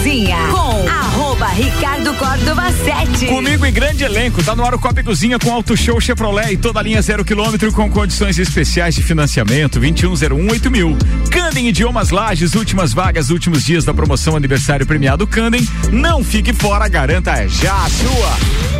Cozinha com arroba Ricardo Córdova 7. Comigo em grande elenco, tá no ar o Copa Cozinha com Auto Show Chevrolet e toda a linha zero quilômetro com condições especiais de financiamento 2101 mil. Candem Idiomas Lages, últimas vagas, últimos dias da promoção aniversário premiado Candem. Não fique fora, garanta já a sua.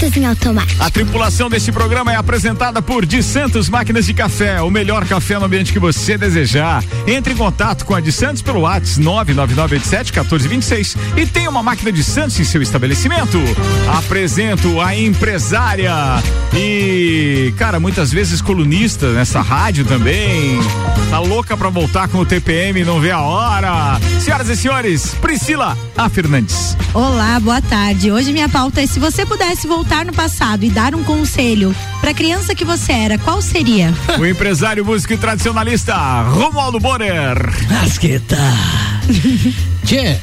Em automático. A tripulação deste programa é apresentada por De Santos Máquinas de Café, o melhor café no ambiente que você desejar. Entre em contato com a De Santos pelo WhatsApp 999871426 e tenha uma máquina de Santos em seu estabelecimento. Apresento a empresária e, cara, muitas vezes colunista nessa rádio também. Tá louca pra voltar com o TPM, não vê a hora. Senhoras e senhores, Priscila A. Fernandes. Olá, boa tarde. Hoje minha pauta é se você pudesse voltar voltar no passado e dar um conselho para a criança que você era, qual seria? O empresário, músico e tradicionalista Romualdo Borer. Asqueta. Tchê,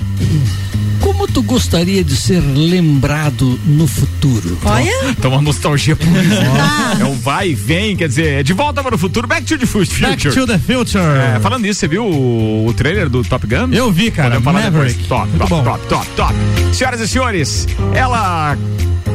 como tu gostaria de ser lembrado no futuro? Olha. Tá uma nostalgia por isso. Né? É um vai e vem, quer dizer, é de volta para o futuro, back to the future. Back to the future. É, falando nisso, você viu o, o, trailer do Top Gun? Eu vi, cara. Maverick. Top, top, top, top, top. Senhoras e senhores, ela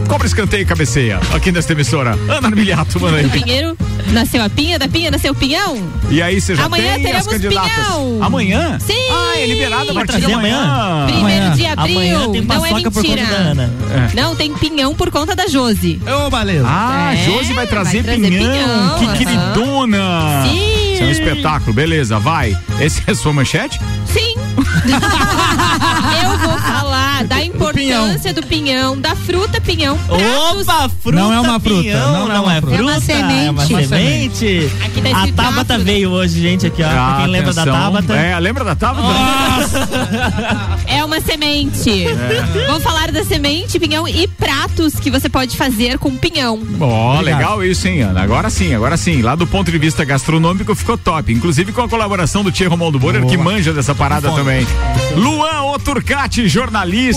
Cobra escanteio e cabeceia. Aqui nesta emissora. Ana Miliato, mano aí. Pinheiro, nasceu a pinha, da pinha nasceu o pinhão. E aí você já Amanhã tem as candidatas. Pinhão. Amanhã? Sim. Ah, é liberado a partir de amanhã. amanhã. Primeiro de abril. Amanhã tem não é mentira. por conta da Ana. É. Não, tem pinhão por conta da Josi. Ô, beleza. Ah, É, Josi vai trazer, vai trazer pinhão. pinhão, Que queridona. Sim. Isso é um espetáculo, beleza, vai. Esse é a sua manchete? Sim. Eu vou falar da importância do pinhão, da fruta pinhão. Opa, fruta. Não é uma fruta, pinhão, não é uma é fruta. É uma semente. É uma semente. Aqui tá A Tabata fruta. veio hoje, gente, aqui, ó. pra quem lembra da. Tabata. É, lembra da Tabata? É uma semente. Vamos falar da semente, pinhão e pratos que você pode fazer com pinhão. Ó, legal isso, hein, Ana? Agora sim, agora sim. Lá do ponto de vista gastronômico ficou top. Inclusive com a colaboração do Tia Romualdo Borer, que manja dessa parada também. Luan Oturcati, jornalista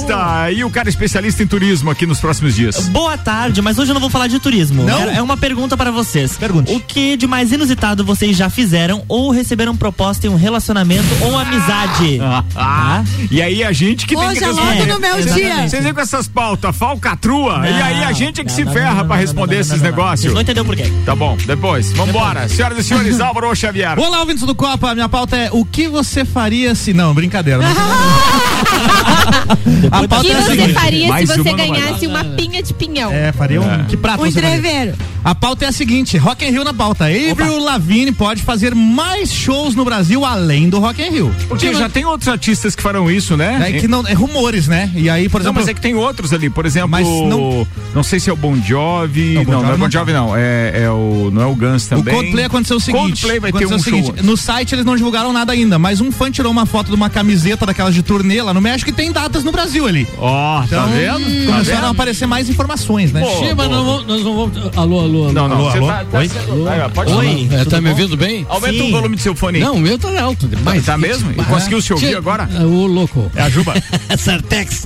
e o cara especialista em turismo aqui nos próximos dias. Boa tarde, mas hoje eu não vou falar de turismo. Não? É é uma pergunta para vocês. Pergunte. O que de mais inusitado vocês já fizeram ou receberam proposta em um relacionamento ou amizade? Ah, e aí a gente que tem Hoje que é responder. logo no meu dia. Vocês vêm com essas pautas, falcatrua, Não, e aí a gente é que não, se não, ferra não, não, pra não, responder não, não, esses não, não. negócios. Vocês não entendeu por quê. Tá bom, depois. Vambora. Senhoras e senhores, Álvaro Xavier. Olá, ouvintes do Copa. Minha pauta é o que você faria se. Não, brincadeira. Não a O pauta que é você seguinte. faria mais se você não ganhasse uma pinha de pinhão? É, faria um. Que prato Um você faria? A pauta é a seguinte: Rock in Rio na pauta. Avril Lavigne pode fazer mais shows no Brasil além do Rock in Rio. Porque já tem outros artistas que farão isso, né? É que não é rumores, né? E aí, por Não, exemplo, mas é que tem outros ali, por exemplo, Mas não, não- sei se é o Bon Jovi, Não, não, Bon não, Jovi é o Bon não. Jovi não, é, é o, não é o Guns o também. Coldplay aconteceu o seguinte. Coldplay vai ter aconteceu um o seguinte, show. No site eles não divulgaram nada ainda, mas um fã tirou uma foto de uma camiseta daquelas de turnê lá no México e tem datas no Brasil ali. Ó, tá Então, vendo? Tá começaram a vendo? aparecer mais informações, né? Pô, Sim, mas vamos- nós não vamos. Alô, alô, alô. Não, não, Alô, alô? tá, tá Oi? sendo- vai, pode Oi. É, tá me ouvindo bem? Aumenta Sim. o volume do seu fone. Não, o meu tá alto demais. Tá mesmo? E conseguiu se ouvir Tchê, agora? é, Ô, louco. É a Juba? Sartex.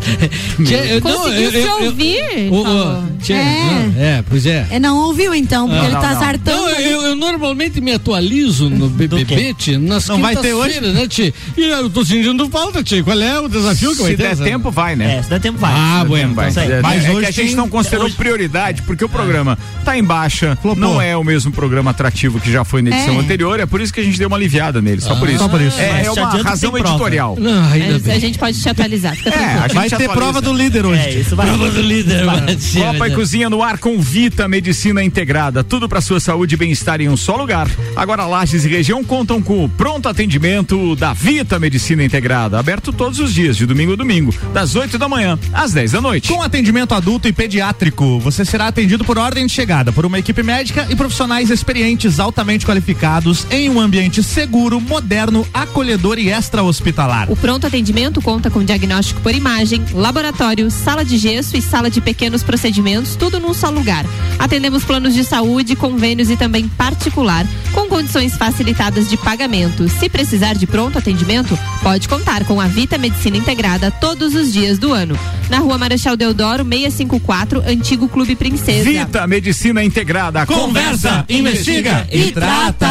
Tchê, eu- não, Conseguiu eu- se ouvir? É. não, é, pois é. É, não ouviu então, porque Não, ele não, tá não. sartando. Não, eu, eu normalmente me atualizo no BBB, tchê, nas Não vai ter hoje? quintas-feiras, né, tchê? E eu tô sentindo falta, tchê. Qual é o desafio que vai Se ter? der essa- tempo, vai, né? É, se der tempo vai. Ah, bueno, Vai. Então, É. Mas é hoje que a gente tem- não considerou prioridade, porque o programa tá em baixa, Flopou. não é o mesmo programa atrativo que já foi na edição É. anterior, é por isso que a gente deu uma aliviada nele, só por isso. só por isso. É, é uma razão editorial. Não, ainda Mas bem. a gente pode te atualizar. Fica É, tranquilo. a gente Vai ter atualiza. prova do líder hoje. É, isso vai. Prova do líder, Copa e. Cozinha no ar com Vita Medicina Integrada. Tudo para sua saúde e bem-estar em um só lugar. Agora Lages e região contam com o pronto atendimento da Vita Medicina Integrada. Aberto todos os dias, de domingo a domingo, das das 8 da manhã às 10 da noite. Com atendimento adulto e pediátrico, você será atendido por ordem de chegada por uma equipe médica e profissionais experientes altamente qualificados em um ambiente seguro, moderno, acolhedor e extra-hospitalar. O pronto atendimento conta com diagnóstico por imagem, laboratório, sala de gesso e sala de pequenos procedimentos, tudo num só lugar. Atendemos planos de saúde, convênios e também particular, com condições facilitadas de pagamento. Se precisar de pronto atendimento, pode contar com a Vita Medicina Integrada todos os dias do ano. Na rua Marechal Deodoro, 654, Antigo Clube Princesa. Vita Medicina Integrada. Conversa, investiga e trata.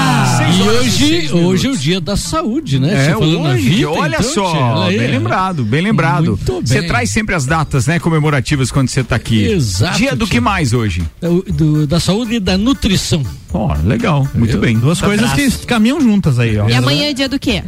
E hoje, hoje é o dia da saúde, né? É, hoje, vida, olha então, só, bem é. lembrado, bem lembrado. Você traz sempre as datas, né, comemorativas quando você tá aqui. Exato, Dia do tia. que mais hoje? É o- do- da saúde e da nutrição. Ó, legal, muito Eu- bem. Duas coisas que caminham juntas aí, ó. E amanhã é dia do quê?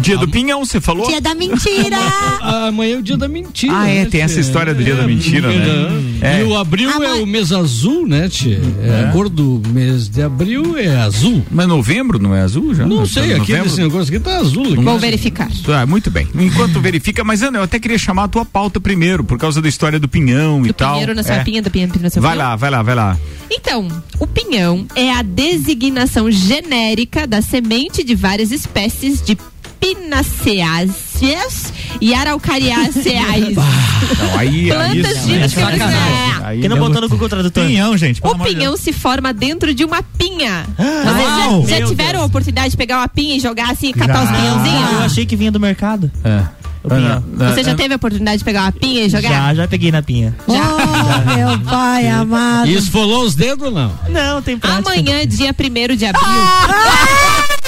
Dia do Pinhão, você falou? Dia da mentira! Ah, Amanhã é o dia da mentira. Ah, é, né, tem essa história do dia da mentira, né? É. E o abril é o mês azul, né, tia? É. A cor do mês de abril é azul. Mas novembro não é azul já? Não Tá sei, novembro? aqui esse negócio aqui tá azul. Aqui. Vou verificar. Ah, muito bem. Enquanto verifica, mas Ana, eu até queria chamar a tua pauta primeiro, por causa da história do pinhão e Do tal. pinheiro na sua É. pinha, do pinheiro na sua Vai pinha. lá, vai lá, vai lá. Então, o pinhão é a designação genérica da semente de várias espécies de pinaceáceas e araucariaceaes. Não, aí, aí, Plantas de aí, sacanagem. aí Que não não- botou no Google Tradutor. Pinhão, gente. O de pinhão Deus. se forma dentro de uma pinha. Uau! Vocês já, já tiveram Deus. a oportunidade de pegar uma pinha e jogar assim, catar os Já. Ah, eu pinhãozinhos? achei que vinha do mercado. É. Ana, Você já Ana, teve a oportunidade de pegar uma pinha e jogar? Já, já peguei na pinha. Oh, meu pai amado. E esfolou os dedos ou não? Não, tem prática. Amanhã, dia 1 de abril,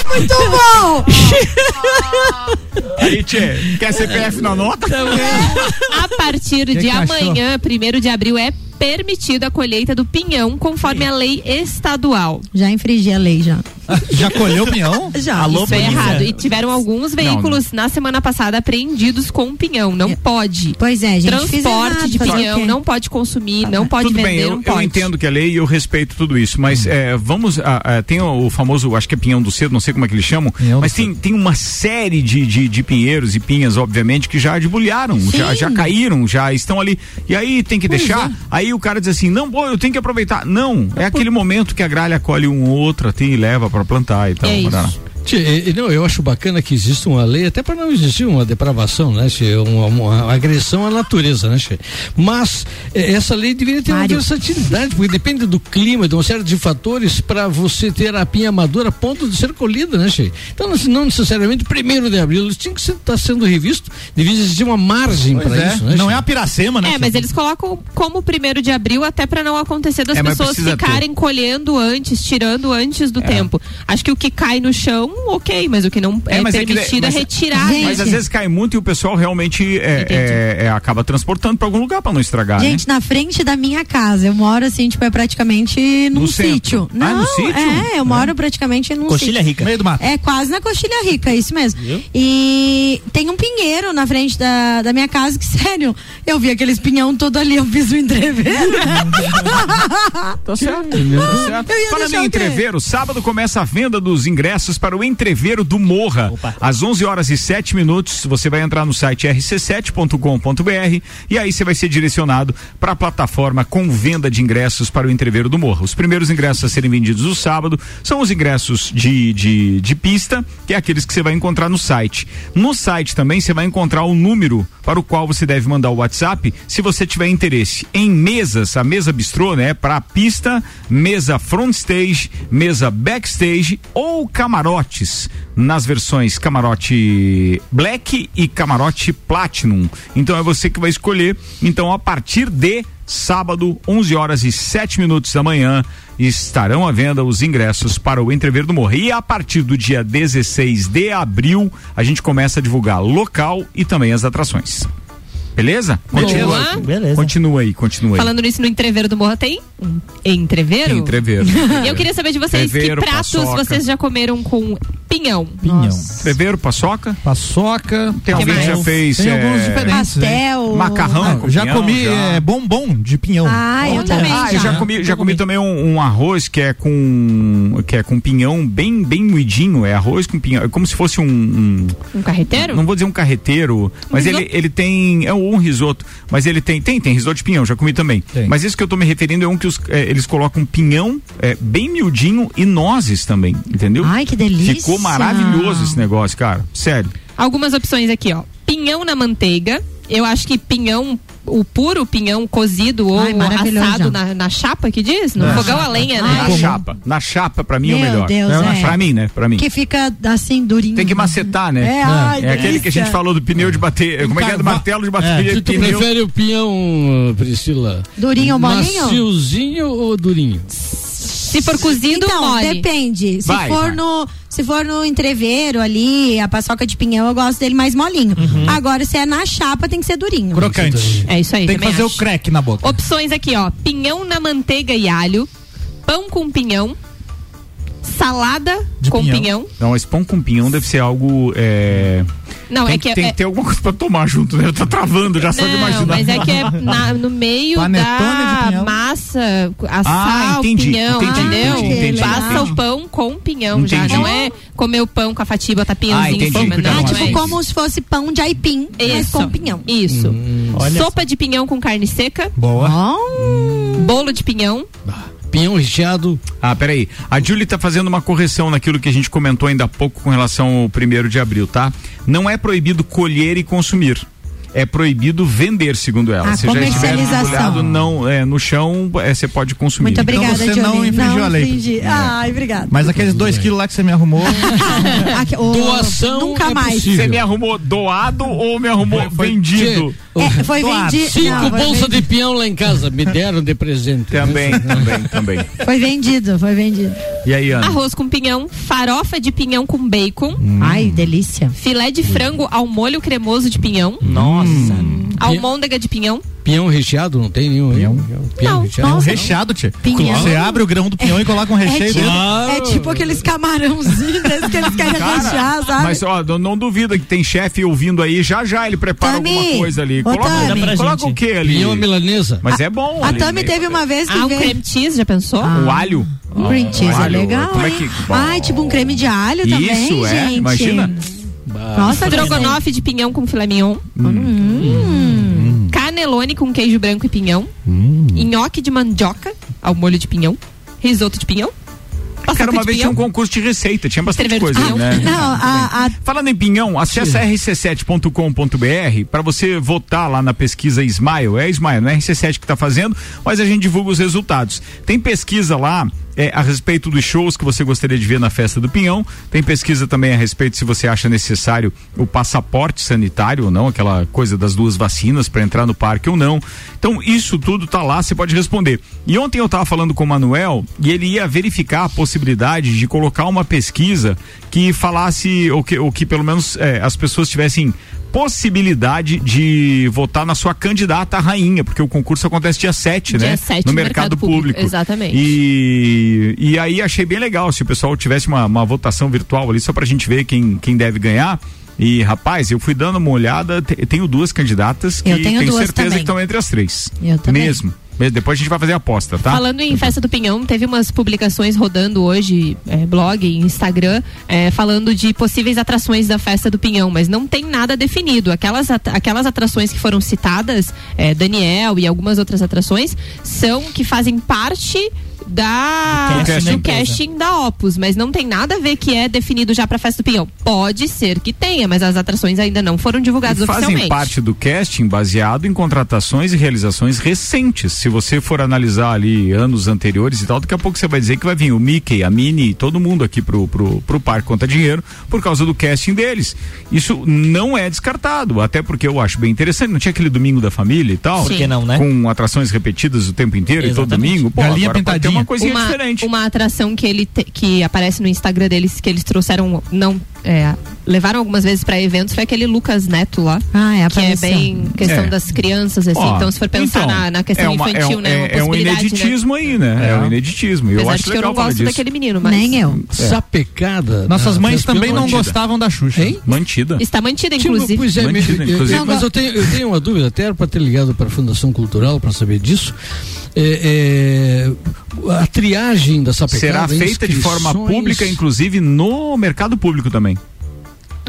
Muito bom! Aí, tchê, quer CPF na nota? a partir Que de amanhã, 1 de abril, é permitida a colheita do pinhão conforme a lei estadual. Já infringi a lei, já. Já colheu o pinhão? Já. Alô, Isso é errado. E tiveram alguns veículos na semana passada apreendidos com pinhão. Não pode. Pois é, gente. Transporte errado, de pinhão, não pode consumir, não pode Tudo vender, bem, eu, não eu entendo que é lei e eu respeito tudo isso, mas é, vamos. ah, ah, tem o, o famoso, acho que é pinhão do cedo, não sei como é que eles chamam, Pinhão mas tem, tem uma série de, de, de pinheiros e pinhas, obviamente, que já debulharam, já, já caíram, já estão ali. E aí tem que deixar. Aí o cara diz assim: não, pô, eu tenho que aproveitar. Não, é aquele momento que a gralha colhe um ou outro assim, e leva para plantar e tal. É isso. Não, eu acho bacana que exista uma lei, até para não existir uma depravação, né, uma, uma agressão à natureza, né? Mas eh, essa lei deveria ter uma Mário. versatilidade, porque depende do clima, de uma série de fatores para você ter a pinha madura a ponto de ser colhida, né, tchê? Então, não- não necessariamente primeiro de abril, isso tinha que estar sendo revisto, devia existir uma margem para é. isso, né? Não tchê? é a piracema, né? É, mas eles colocam como primeiro de abril até pra não acontecer das É, pessoas ficarem colhendo antes, tirando antes do tempo. Acho que o que cai no chão, ok, mas o que não é, É, mas é que- permitido é, mas- retirar. Gente, Mas às vezes cai muito e o pessoal realmente é, é, é, acaba transportando para algum lugar para não estragar. Gente, né? na frente da minha casa, eu moro assim, tipo, é praticamente num No centro. sítio. Ah, Não, no sítio? é, eu moro praticamente num Coxilha sítio. rica. Meio do mato. É quase na coxilha rica, isso mesmo. E tem um pinheiro na frente da, da minha casa que, sério, eu vi aqueles pinhão todo ali, eu fiz o entreveiro. Tá certo. Tá certo. Eu ia Falando deixar em entreveiro, sábado começa a venda dos ingressos para o entreveiro do Morra. Opa. Às 11 horas e 7 minutos, você vai entrar no site rc7.com.br e aí você vai ser direcionado para a plataforma com venda de ingressos para o entreveiro do Morra. Os primeiros ingressos a serem vendidos no sábado são os ingressos de, de, de pista, que é aqueles que você vai encontrar no site. No site também você vai encontrar o número para o qual você deve mandar o WhatsApp se você tiver interesse em mesas, a mesa bistrô, né, para pista, mesa front stage, mesa backstage ou camarotes nas versões camarote black e camarote platinum. Então é você que vai escolher. Então a partir de sábado, 11 horas e 7 minutos da manhã, estarão à venda os ingressos para o Entrever do Morro. E a partir do dia 16 de abril, a gente começa a divulgar local e também as atrações. Beleza? Continua. Boa. Beleza. Continua aí, continua aí. Falando nisso, no entreveiro do Morro tem um entreveiro? Entreveiro. Eu queria saber de vocês Entreveiro, que pratos paçoca. vocês já comeram com Pinhão. Pinhão. Treveiro, paçoca. Paçoca. Tem alguém que já fez. Tem é, alguns diferentes. hein? Pastel. Macarrão. Ah, com já pinhão, comi já. é, bombom de pinhão. Ah, eu também. Ah, eu já comi, já comi também um, um arroz que é com que é com pinhão bem bem moidinho, é arroz com pinhão, é como se fosse um, um- Um carreteiro? não vou dizer um carreteiro, mas ele, risoto? ele tem é um risoto, mas ele tem tem tem risoto de pinhão, já comi também. Tem. Mas isso que eu tô me referindo é um que os, é, eles colocam pinhão é, bem miudinho e nozes também, entendeu? Ai, que delícia. Ficou maravilhoso esse negócio, cara. Sério. Algumas opções aqui, ó. Pinhão na manteiga. Eu acho que pinhão, o puro pinhão cozido ou Ai, assado na, na chapa que diz? No fogão a lenha, né? Na chapa, na chapa pra mim é o Meu melhor. Deus, é. é. Pra mim, né? Pra mim. Que fica assim, durinho. Tem que macetar, né? É, ai, É aquele que a gente falou do pneu de bater. Como é que é? Do martelo de bater Tu, tu pneu. prefere o pinhão, Priscila? Durinho ou molinho? Maciozinho ou durinho? Se for cozido, Então, mole. depende. Se Vai, for vai. no se for no entreveiro ali, a paçoca de pinhão, eu gosto dele mais molinho. Uhum. Agora, se é na chapa, tem que ser durinho. Crocante. É isso aí, Tem que fazer acho. o crack na boca. Opções aqui, ó. Pinhão na manteiga e alho. Pão com pinhão. Salada De com pinhão. pinhão. Não, esse pão com pinhão deve ser algo. É... Não, Tem, é que, que tem é, que ter alguma coisa pra tomar junto, né? Tá travando, já só de imaginar. mas é que é na- no meio Panetone da massa, assar Ah, entendi, o pinhão, entendi, entendeu? entendi, entendi, Passa entendi. o pão com pinhão já. Não é comer o pão com a fatia e botar Ah, pinhãozinho entendi. em cima. Com Não, Ah, não tipo é como se fosse pão de aipim, mas isso. com pinhão. Isso. Olha Sopa de pinhão com carne seca. Boa. Bolo de pinhão. Pinhão recheado. Ah, peraí. A Julie tá fazendo uma correção naquilo que a gente comentou ainda há pouco com relação ao primeiro de abril, tá? Não é proibido colher e consumir. É proibido vender, segundo ela. A Se já estiver não, é, no chão, é, você pode consumir. Muito obrigada, você Johnny. não infringiu a lei. infringi. Ai, obrigada. Mas aqueles dois quilos lá que você me arrumou. Doação Nunca é mais. possível. Você me arrumou doado ou me arrumou vendido? É, foi vendido. Cinco bolsas de pinhão lá em casa. Me deram de presente. Também, também, também. Foi vendido, foi vendido. E aí, Ana? Arroz com pinhão. Farofa de pinhão com bacon. Ai, delícia. Filé de frango ao molho cremoso de pinhão. Nossa. Almôndega de pinhão. Pinhão recheado? Não tem nenhum. Pinhão? Pinhão, pinhão Não, recheado. É um Nossa. recheado, tia. Pinhão. Você abre o grão do pinhão e coloca um recheio é, tipo, dentro. é tipo aqueles camarãozinhos desses que eles querem rechear, sabe? Mas ó, não, não duvida que tem chefe ouvindo aí, já já ele prepara Tami, alguma coisa ali. Coloca, Tami. Coloca o que ali? Pinhão milanesa. Mas é bom. a ali, Tami né? teve uma vez que Ah, um veio. creme cheese, já pensou? O alho. Cream cheese é legal, como é hein? que- Ai, tipo um creme de alho também, Isso, é, gente. imagina. Nossa, que Estrogonofe de pinhão com filé mignon. Hum. Canelone com queijo branco e pinhão. Hum. Nhoque de mandioca ao molho de pinhão. Risoto de pinhão. Cara, uma de vez tinha pinhão. um concurso de receita, tinha bastante coisa, né? Não, a, a, Falando em pinhão, acessa rc7.com.br para você votar lá na pesquisa Smile. É Smile, não é RC7 que está fazendo, mas a gente divulga os resultados. Tem pesquisa lá é, a respeito dos shows que você gostaria de ver na festa do Pinhão. Tem pesquisa também a respeito se você acha necessário o passaporte sanitário ou não, aquela coisa das duas vacinas para entrar no parque ou não. Então, isso tudo tá lá, você pode responder. E ontem eu estava falando com o Manuel e ele ia verificar a possibilidade de colocar uma pesquisa que falasse, ou que, ou que pelo menos é, as pessoas tivessem possibilidade de votar na sua candidata rainha, porque o concurso acontece dia 7, Dia né? 7 no no mercado, mercado público. público, exatamente. E, e aí achei bem legal se o pessoal tivesse uma, uma votação virtual ali só pra gente ver quem, quem deve ganhar. E, rapaz, eu fui dando uma olhada, te- tenho duas candidatas que Eu tenho tenho certeza também. que estão entre as três. Eu também. Mesmo. Depois a gente vai fazer a aposta, tá? Falando em festa do Pinhão, teve umas publicações rodando hoje, é, blog, Instagram, é, falando de possíveis atrações da festa do Pinhão, mas não tem nada definido. Aquelas, aquelas atrações que foram citadas, é, Daniel e algumas outras atrações, são que fazem parte da Do casting. do casting da Opus, mas não tem nada a ver que é definido já pra festa do Pinhão. Pode ser que tenha, mas as atrações ainda não foram divulgadas E fazem oficialmente. parte do casting baseado em contratações e realizações recentes. Se você for analisar ali anos anteriores e tal, daqui a pouco você vai dizer que vai vir o Mickey, a Minnie, todo mundo aqui pro, pro, pro parque conta dinheiro por causa do casting deles. Isso não é descartado, até porque eu acho bem interessante. Não tinha aquele domingo da família e tal? Por que não, né? Com atrações repetidas o tempo inteiro e todo Exatamente. domingo. Pô, Galinha ter uma coisinha uma, diferente. uma atração que ele te- que aparece no Instagram deles que eles trouxeram não é, levaram algumas vezes pra eventos foi aquele Lucas Neto lá Ah, é, que é apareceu. bem questão É. das crianças assim Ó, então se for pensar então, na, na questão é uma- infantil é, né uma é, é um né? ineditismo aí, né? É, um ineditismo. Eu Apesar acho de que eu legal não falar gosto disso. daquele menino mas Nem eu. Sapecada. Nossas ah, mães também não mantida. gostavam da Xuxa. Hein? Mantida. está mantida Tipo, inclusive pois é, Mantida, inclusive. eu- mas eu tenho, eu tenho uma dúvida, até era para ter ligado para a Fundação Cultural para saber disso. É, é, a triagem da sapecada. Será feita de forma pública, inclusive no mercado público também.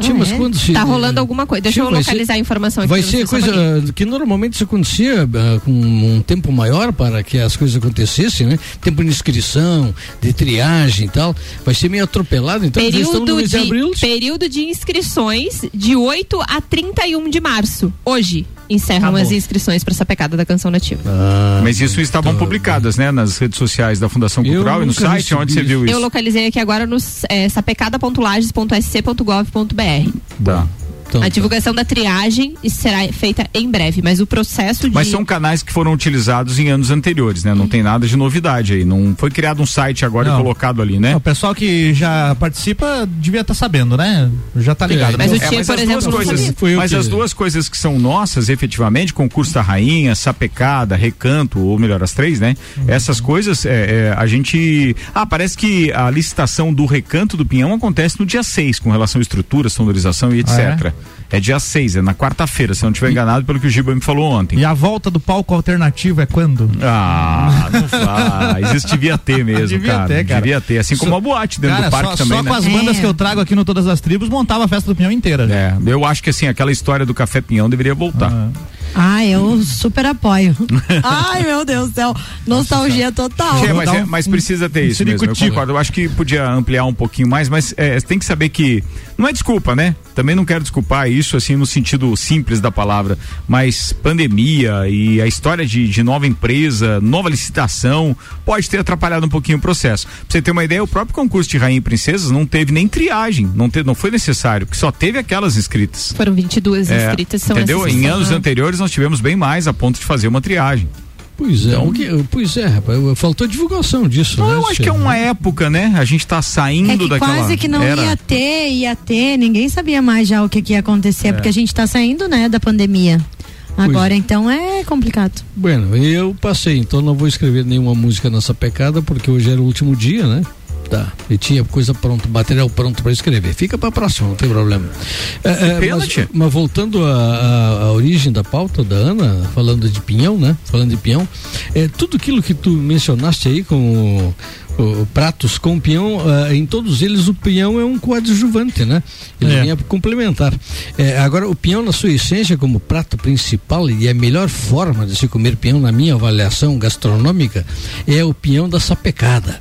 Tia, mas Ah, é? quando se- tá rolando alguma coisa deixa eu vai ser- localizar a informação aqui Vai ser coisa que normalmente isso acontecia ah, com um tempo maior para que as coisas acontecessem, né? Tempo de inscrição, de triagem e tal. Vai ser meio atropelado, então eles estão no período mês de de, abril. período de inscrições de 8 a 31 de março. Hoje encerram Acabou. as inscrições para essa pecada da canção nativa. Ah, Mas isso estavam publicadas, né? Nas redes sociais da Fundação Eu Cultural e no site onde você recebi viu Eu isso. localizei aqui agora no é, sapecada.lages.sc.gov.br. Tá. Então, A divulgação da triagem será feita em breve, mas o processo de Mas são canais que foram utilizados em anos anteriores, né? Não tem nada de novidade aí. Não foi criado um site agora Não. e colocado ali, né? O pessoal que já participa devia estar sabendo, né? Já tá ligado. Mas né? o Tia, mas por as exemplo, duas não coisas, mas que- as duas coisas que são nossas, efetivamente, concurso da rainha, sapecada, recanto, ou melhor, as três, né? Essas coisas, é, é, a gente. Ah, parece que a licitação do recanto do Pinhão acontece no dia 6, com relação à estrutura, sonorização e etc. é? dia 6, é na quarta-feira, se eu não estiver enganado pelo que o Giba me falou ontem. E a volta do palco alternativo é quando? Ah, não faz. Isso devia ter mesmo, Devia cara. ter, cara. Devia ter. Assim como a boate dentro Cara, do parque só, também, só né? com as bandas É. que eu trago aqui no Todas as Tribos montava a festa do Pinhão inteira. É, eu acho que assim, aquela história do Café Pinhão deveria voltar. Ah, eu super apoio. Ai, meu Deus do céu. Nostalgia total. É, mas, é- mas precisa ter um isso mesmo, eu concordo. Eu acho que podia ampliar um pouquinho mais, mas é, tem que saber que não é desculpa, né? Também não quero desculpar isso assim no sentido simples da palavra, mas pandemia e a história de, de nova empresa, nova licitação, pode ter atrapalhado um pouquinho o processo. Pra você ter uma ideia, o próprio concurso de Rainha e Princesas não teve nem triagem, não, teve, não foi necessário, que só teve aquelas inscritas. Foram 22 É, inscritas, são entendeu? Em anos anteriores nós tivemos bem mais a ponto de fazer uma triagem. Pois é, o que- pois é, rapaz, faltou divulgação disso. Então, né, eu acho que é uma época, né? A gente tá saindo É que daquela quase que não era. ia ter, ia ter, ninguém sabia mais já o que, que ia acontecer, É. porque a gente tá saindo, né, da pandemia. Agora, então, é complicado. Bueno, eu passei, então não vou escrever nenhuma música nessa pecada, porque hoje era o último dia, né? Tá. E tinha coisa pronta, material pronto para escrever. Fica para próxima, não tem problema. É, é, mas, mas voltando à origem da pauta da Ana, falando de pinhão, né? Falando de pinhão, é, tudo aquilo que tu mencionaste aí com o- o- pratos com pinhão, ah, em todos eles o pinhão é um coadjuvante, né? Ele É. complementar. É, agora, o pinhão, na sua essência, como prato principal e a melhor forma de se comer pinhão, na minha avaliação gastronômica, é o pinhão da sapecada.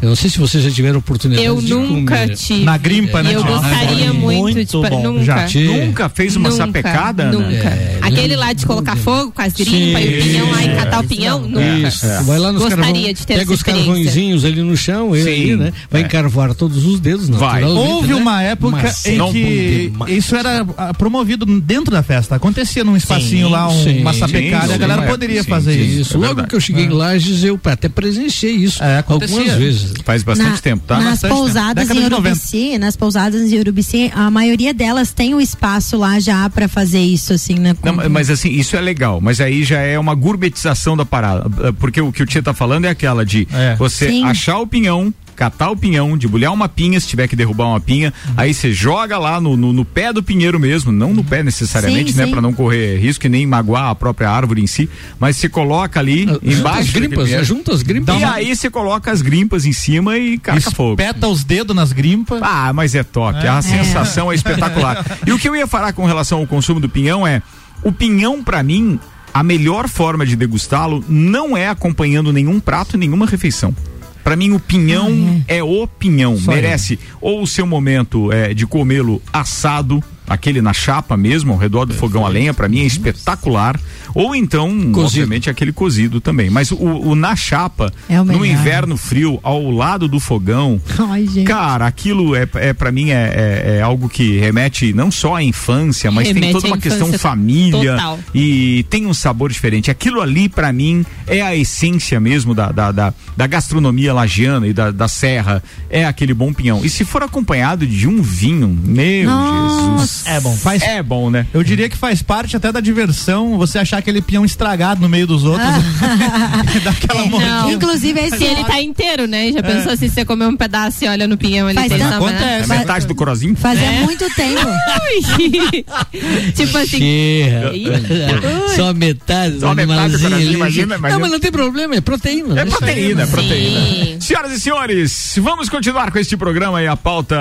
Eu não sei se vocês já tiveram oportunidade Eu de nunca comer. tive. Na grimpa, né, eu gostaria muito, muito de, bom. nunca. Já. Nunca fez uma nunca, sapecada, Ana? Nunca. É, Aquele lá de colocar lembra. fogo com as grimpas e o pinhão lá e catar o pinhão, nunca. Isso. Vai lá nos Gostaria carvão, de ter pega os experiência. carvõezinhos ali no chão, ele Sim, ali, né? Vai é. encarvar todos os dedos, Vai. naturalmente, Houve né? uma época Mas em que isso era ah, promovido dentro da festa. Acontecia num espacinho lá, um- uma sapecada, e a galera poderia fazer isso. É logo que eu cheguei em Lages, eu até presenciei isso É, acontecia. algumas vezes. Faz bastante Na- tempo, tá? Nas Bastante tempo. pousadas Década em de 90. Urubici, nas pousadas em Urubici, a maioria delas tem o espaço lá já pra fazer isso, assim, né? Não, mas assim, isso é legal, mas aí já é uma gourmetização da parada. Porque o que o Tia tá falando é aquela de É. você Sim. achar o pinhão, catar o pinhão, debulhar uma pinha, se tiver que derrubar uma pinha, aí você joga lá no, no, no pé do pinheiro mesmo, não no pé necessariamente, Sim, né? sim. Pra não correr risco e nem magoar a própria árvore em si, mas você coloca ali Junta as embaixo. daquele grimpas, junta as grimpas. E aí você coloca as grimpas em cima e carca fogo. Espeta os dedos nas grimpas. Ah, mas é top. A sensação é espetacular. E o que eu ia falar com relação ao consumo do pinhão é: o pinhão, pra mim, a melhor forma de degustá-lo não é acompanhando nenhum prato, nenhuma refeição. Pra mim, o pinhão é o pinhão. Só Merece ou o seu momento é, de comê-lo assado. Aquele na chapa mesmo, ao redor do fogão a lenha, para mim é espetacular. Ou então, Cozido. obviamente, aquele cozido também. Mas o, o na chapa, É o no inverno frio, ao lado do fogão, Ai, gente. Cara, aquilo é, é para mim é, é- é algo que remete não só à infância, mas tem Remete toda à uma questão família total. e tem um sabor diferente. Aquilo ali pra mim é a essência mesmo da, da, da, da gastronomia lagiana e da, da serra. É aquele bom pinhão. E se for acompanhado de um vinho, meu Nossa. Jesus. É bom. Faz, É bom, né? Eu diria que faz parte até da diversão você achar aquele pinhão estragado no meio dos outros. Daquela É, mordida. Inclusive, esse Se ele tá inteiro, né? Já pensou se você comer um pedaço e olha no pinhão, ele Faz tanto- essa É Acontece. metade do corozinho? fazia É. muito tempo. tipo assim. Só metade. Só do metade do ali. imagina, imagina. Não, mas não tem problema, é proteína. É proteína, é né? proteína. Sim. Senhoras e senhores, vamos continuar com este programa e a pauta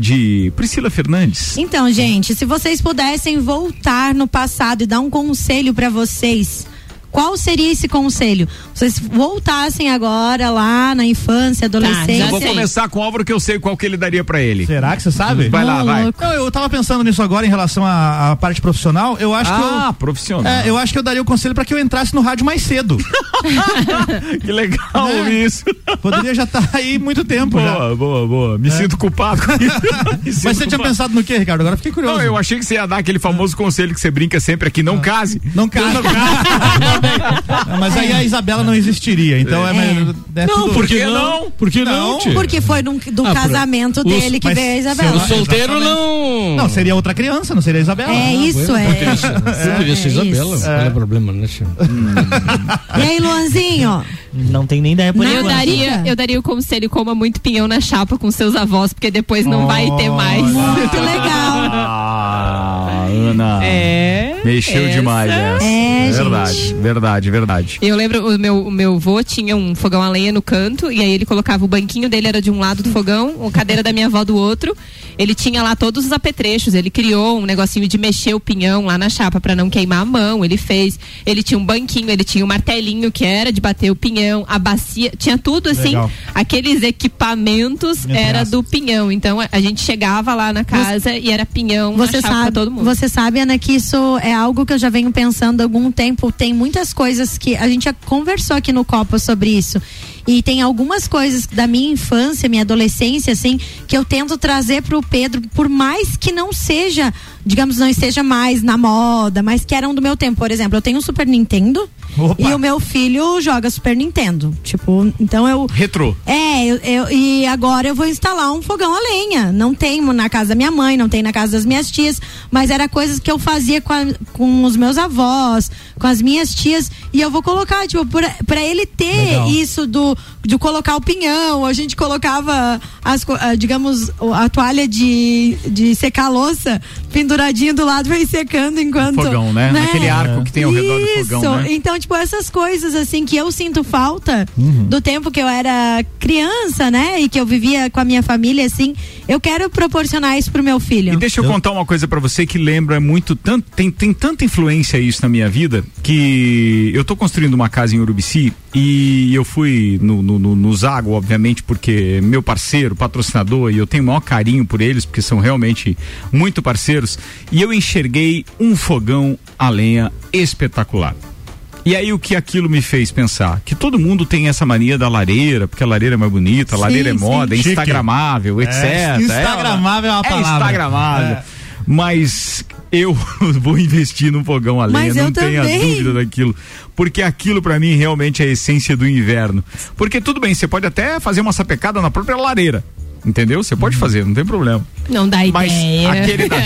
de Priscila Fernandes. Então, gente, se vocês pudessem voltar no passado e dar um conselho pra vocês, qual seria esse conselho? Vocês voltassem agora lá na infância, adolescência. já Vou começar com o Álvaro que eu sei qual que ele daria pra ele. Será que você sabe? Vai lá, vai. Não, eu tava pensando nisso agora em relação à, à parte profissional. Eu acho que eu. Ah, profissional. É, eu acho que eu daria o conselho pra que eu entrasse no rádio mais cedo. Que legal É. isso. Poderia já estar aí muito tempo já. Boa, boa, boa. Me sinto culpado com isso. Me sinto Mas você tinha pensado no que, Ricardo? Agora fiquei curioso. Não, eu achei que você ia dar aquele famoso conselho que você brinca sempre aqui, não case. Não casa. Mas aí a Isabela não existiria, então é, é, Não, tudo- por que que não? não? Por que não, Não? Porque foi num- do Ah, casamento os- dele que veio a O Isabela. se solteiro Exatamente. não. Não, seria outra criança, não seria a Isabela. É Não, isso, é. poderia ser É Isabela. Qual é o problema, né, tia? E aí, Luanzinho? Não tem nem ideia por Não, Eu daria, eu daria o conselho coma muito pinhão na chapa com seus avós, porque depois não vai ter mais. Muito legal. Ana. É. Mexeu essa. demais essa. É, verdade, gente. verdade, verdade. Eu lembro, o meu, o meu avô tinha um fogão a lenha no canto, e aí ele colocava o banquinho dele era de um lado do fogão, a cadeira da minha avó do outro. Ele tinha lá todos os apetrechos, ele criou um negocinho de mexer o pinhão lá na chapa para não queimar a mão, ele fez. Ele tinha um banquinho, ele tinha um martelinho que era de bater o pinhão, a bacia, tinha tudo assim. Legal. Aqueles equipamentos Entre era aspas. do pinhão. Então a, gente chegava lá na casa e era pinhão Você na chapa pra sabe, todo mundo. você sabe, Ana, que isso é algo que eu já venho pensando há algum tempo. Tem muitas coisas que a gente já conversou aqui no Copa sobre isso. E tem algumas coisas da minha infância, minha adolescência, assim, que eu tento trazer pro Pedro, por mais que não seja, digamos, não esteja mais na moda, mas que eram do meu tempo. Por exemplo, eu tenho um Super Nintendo Opa. e o meu filho joga Super Nintendo. Tipo, então eu. Retrô. É, eu, eu- e agora eu vou instalar um fogão a lenha. Não tem na casa da minha mãe, não tem na casa das minhas tias, mas era coisas que eu fazia com, a- com os meus avós, com as minhas tias, e eu vou colocar, tipo, pra, pra ele ter Legal. isso do de colocar o pinhão, a gente colocava as, ah, digamos, a toalha de, de secar a louça penduradinha do lado vai secando enquanto. Fogão, né? Naquele arco que tem ao redor do Isso. fogão, né? Então, tipo, essas coisas assim que eu sinto falta Uhum. do tempo que eu era criança, né? E que eu vivia com a minha família, assim, eu quero proporcionar isso pro meu filho. E deixa eu, contar uma coisa pra você que lembra muito, tanto, tem, tem tanta influência isso na minha vida, que eu tô construindo uma casa em Urubici e eu fui no, no, no, no Zago, obviamente, porque meu parceiro, patrocinador, e eu tenho o maior carinho por eles, porque são realmente muito parceiros, e eu enxerguei um fogão a lenha espetacular. E aí o que aquilo me fez pensar? Que todo mundo tem essa mania da lareira, porque a lareira é mais bonita, a Sim, lareira é sim. moda, é Chique. instagramável, É, etc. instagramável é uma palavra. instagramável. É. Mas eu vou investir num fogão a lenha, Mas não eu tenha dúvida daquilo. Porque aquilo pra mim realmente é a essência do inverno. Porque tudo bem, você pode até fazer uma sapecada na própria lareira. Entendeu? Você Uhum. pode fazer, não tem problema. Não dá Mas ideia. aquele da...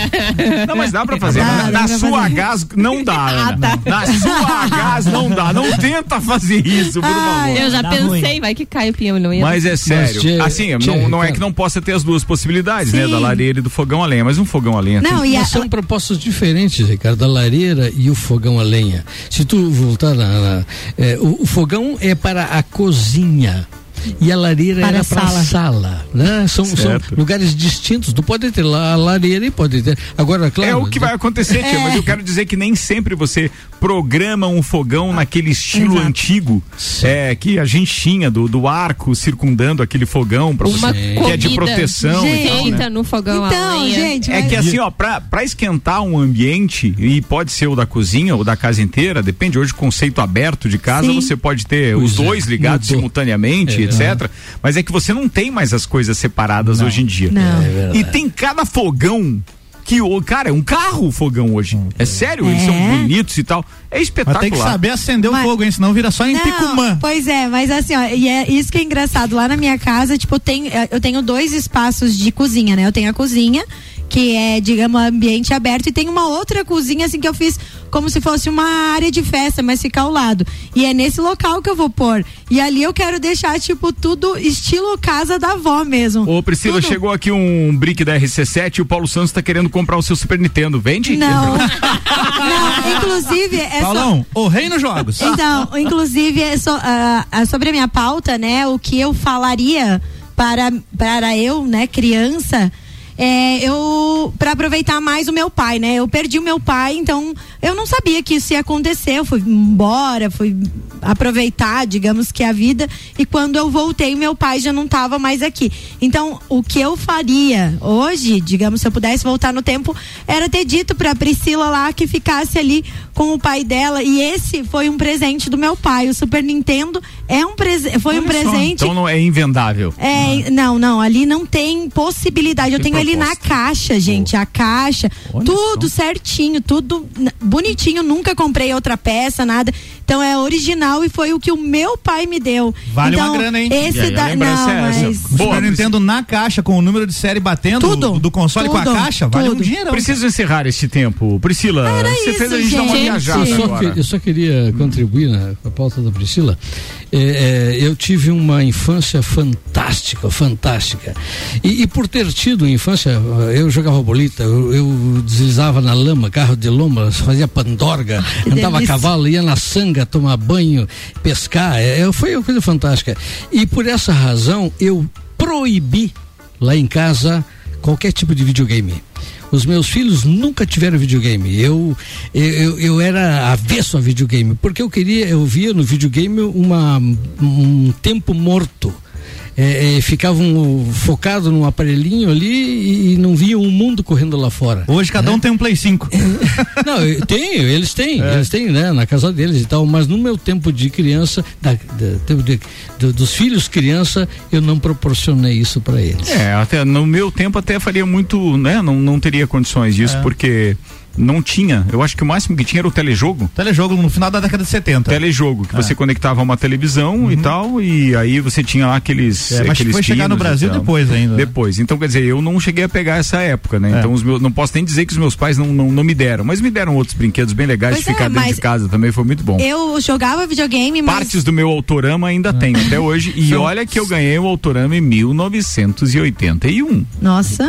Não, mas dá pra fazer. Dá, na dá na pra sua fazer. gás não dá, Ah, tá. Na sua gás não dá. Não tenta fazer isso, por favor. Eu já Dá pensei, ruim. vai que cai o pinhão, não ia. Mas é sério. tchê, assim, tchê, não, não é que não possa ter as duas possibilidades, né? Sim. Da lareira e do fogão a lenha. Mas um fogão a lenha. Não, tem- e a, Mas são propostas diferentes, Ricardo, a lareira e o fogão a lenha. Se tu voltar na. na- é, o, o fogão é para a cozinha. E a lareira Para era para a sala. sala, né? São, são lugares distintos. Tu pode ter lá a lareira e pode ter. Agora, claro. É o que vai acontecer, tia, mas eu quero dizer que nem sempre você programa um fogão naquele estilo Exato. antigo é, que a gente tinha, do, do arco circundando aquele fogão pra Uma você, comida que é de proteção e Gente, tal, né? no fogão a Então, lenha. gente, É mas- que assim, ó, pra, pra esquentar um ambiente, e pode ser o da cozinha ou da casa inteira, depende hoje, conceito aberto de casa, Sim. você pode ter Pois os é, dois ligados mudou. simultaneamente, É. etc. Mas é que você não tem mais as coisas separadas hoje em dia. Não. É. E tem cada fogão que, o cara, é um carro o fogão hoje. É sério, eles É. são bonitos e tal. É Mas espetacular. tem que saber acender o Mas- fogo, hein? Senão vira só em Não, picumã. Pois é, mas assim, ó, e é isso que é engraçado. Lá na minha casa, tipo, eu tenho, eu tenho dois espaços de cozinha, né? Eu tenho a cozinha, que é, digamos, ambiente aberto, e tem uma outra cozinha, assim, que eu fiz como se fosse uma área de festa, mas fica ao lado. E é nesse local que eu vou pôr. E ali eu quero deixar, tipo, tudo estilo casa da avó mesmo. Ô, Priscila, Tudo. chegou aqui um brick da RC7 e o Paulo Santos tá querendo comprar o seu Super Nintendo. Vende? Não. Não, inclusive, é só. Paulão, o rei nos jogos. Então, inclusive, é so- ah, ah, sobre a minha pauta, né, o que eu falaria para, para eu, né, criança, é, eu para aproveitar mais o meu pai, né? Eu perdi o meu pai, então eu não sabia que isso ia acontecer. Eu fui embora, fui aproveitar, digamos que a vida. E quando eu voltei, meu pai já não estava mais aqui. Então, o que eu faria hoje, digamos, se eu pudesse voltar no tempo, era ter dito para Priscila lá que ficasse ali com o pai dela. E esse foi um presente do meu pai. O Super Nintendo é um prese foi um Olha só, presente. Então não é invendável. É, não, não, ali não tem possibilidade. Eu tenho ali na proposta. caixa, gente, a caixa, Olha tudo certinho, tudo bonitinho, nunca comprei outra peça, nada. Então é original e foi o que o meu pai me deu. Vale então, uma grana, hein? Esse aí, da não, é essa. mas Boa, Super Nintendo na caixa, com o número de série batendo Tudo, do, do console com tudo, a caixa, vale um tudo. dinheirão. Preciso encerrar este tempo. Priscila, Era você isso, fez a gente dar uma gente. viajada Eu só, que- eu só queria contribuir na com a pauta da Priscila. É, é, eu tive uma infância fantástica, fantástica. E, e por ter tido infância, eu jogava bolita, eu, eu deslizava na lama, carro de loma, fazia pandorga, que andava a cavalo, ia na sanga tomar banho, pescar. É, é, foi uma coisa fantástica. E por essa razão eu proibi lá em casa qualquer tipo de videogame. Os meus filhos nunca tiveram videogame. Eu, eu, eu era avesso a videogame, porque eu queria, eu via no videogame uma, um tempo morto. É, é, ficavam focados num aparelhinho ali e, não viam o mundo correndo lá fora. Hoje cada um tem um Play 5. Não, eu tenho, eles têm, eles têm, né, na casa deles e tal, mas no meu tempo de criança, da, da- de- do- dos filhos criança, eu não proporcionei isso para eles. É, até no meu tempo até faria muito, né? Não, não teria condições disso, porque não tinha. Eu acho que o máximo que tinha era o telejogo. Telejogo no final da década de 70. Telejogo, que você conectava uma televisão e tal, e aí você tinha lá aqueles. É, mas aqueles foi chegar no Brasil depois ainda. Depois. Então, quer dizer, eu não cheguei a pegar essa época, né? É. Então, os meus, não posso nem dizer que os meus pais não, não, não me deram, mas me deram outros brinquedos bem legais Pois de ficar é, dentro mas de casa também, foi muito bom. eu jogava videogame, mas Partes do meu autorama ainda tenho até hoje. E São- olha que eu ganhei o autorama em 1981. nossa.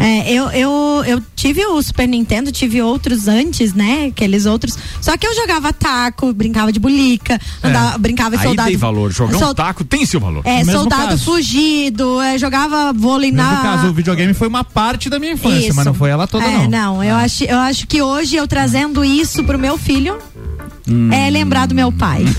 É. É, eu, eu, eu tive o Super Nintendo, tive outros antes, né? Aqueles outros. Só que eu jogava taco, brincava de bulica, andava, brincava de Aí soldado. tem valor. Jogar um sol- taco tem seu valor. É, Mesmo soldado caso. fugido, é, jogava vôlei No na. caso, o videogame foi uma parte da minha infância, Isso. mas não foi ela toda, é, não. não. eu, acho, eu acho que hoje eu trazendo isso pro meu filho Hum. é lembrar do meu pai.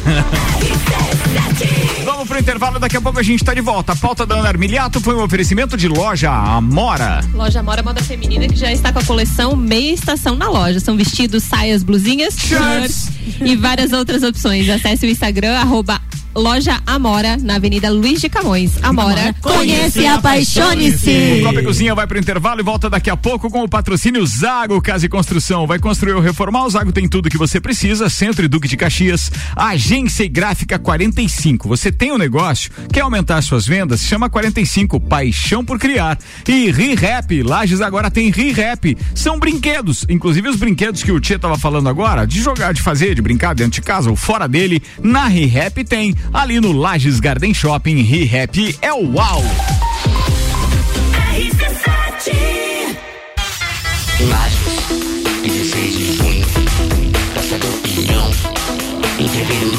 Vamos pro intervalo, daqui a pouco a gente tá de volta. A pauta da Ana Armiliato foi um oferecimento de loja Amora. Loja Amora Moda Feminina que já está com a coleção meia estação na loja. São vestidos, saias, blusinhas, shirts e várias outras opções. Acesse o Instagram, arroba Loja Amora, na Avenida Luiz de Camões. Amora, Conhece e O apaixone-se. Copa e Cozinha vai pro intervalo e volta daqui a pouco com o patrocínio Zago Casa e Construção. Vai construir ou reformar, o Zago tem tudo que você precisa. Centro e Duque de Caxias, Agência e Gráfica 45. Você tem um negócio, quer aumentar suas vendas? Chama 45, Paixão por Criar. E ReHap, Lages agora tem ReHap. São brinquedos, inclusive os brinquedos que o Tia tava falando agora, de jogar, de fazer, de brincar dentro de casa ou fora dele, na ReHap tem. Ali no Lages Garden Shopping, ReHap é o uau! Lages, 16 de junho, Praça da Opinião, em fevereiro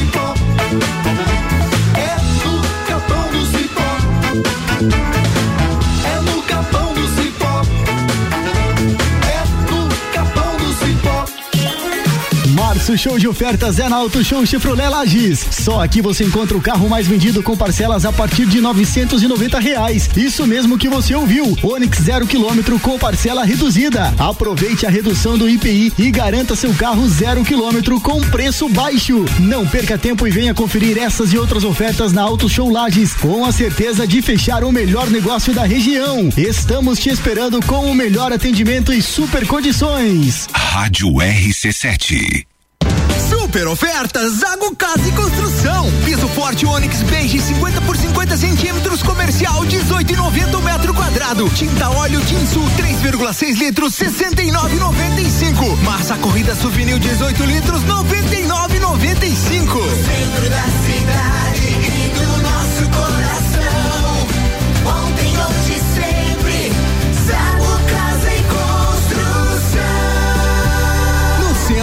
Março Show de Ofertas é na Auto Show Chevrolet Lages. Só aqui você encontra o carro mais vendido com parcelas a partir de 990 reais. Isso mesmo que você ouviu. Onix zero quilômetro com parcela reduzida. Aproveite a redução do IPI e garanta seu carro zero quilômetro com preço baixo. Não perca tempo e venha conferir essas e outras ofertas na Auto Show Lages com a certeza de fechar o melhor negócio da região. Estamos te esperando com o melhor atendimento e super condições. Rádio RC7. Super ofertas Zago Casa e Construção. Piso forte Onix Beige 50 por 50 centímetros comercial 18,90 o metro quadrado. Tinta óleo Tinsul 3,6 litros 69,95. Massa corrida Suvinil 18 litros 99,95. Centro da cidade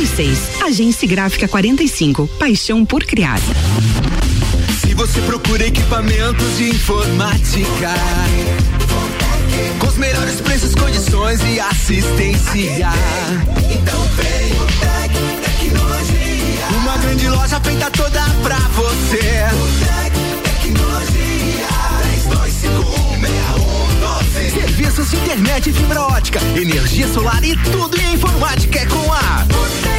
2236. Agência Gráfica 45. Paixão por criar. Se você procura equipamentos de informática, com os melhores preços, condições e assistência. Então vem o Tec Tecnologia. Uma grande loja feita toda pra você. O Tec Tecnologia. 32516112. Serviços de internet fibra ótica, energia solar e tudo em informática é com a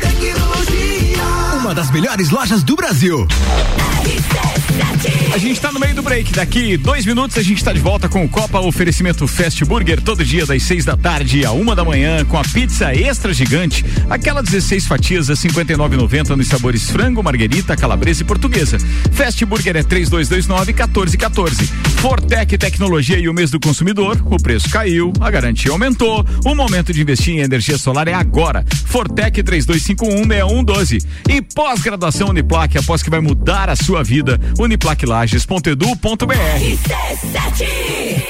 Tecnologia. Uma das melhores lojas do Brasil. A gente tá no meio do break. Daqui dois minutos a gente tá de volta com o Copa Oferecimento Fast Burger, todo dia das seis da tarde a uma da manhã, com a pizza extra gigante, aquela 16 fatias a 59,90 nos sabores frango, marguerita, calabresa e portuguesa. Fast Burger é 3229 1414. Fortec Tecnologia e o mês do consumidor, o preço caiu, a garantia aumentou. O momento de investir em energia solar é agora. Fortec 32516112. E pós-graduação Uniplaque, após que vai mudar a sua vida, uniplaquilages.edu.br.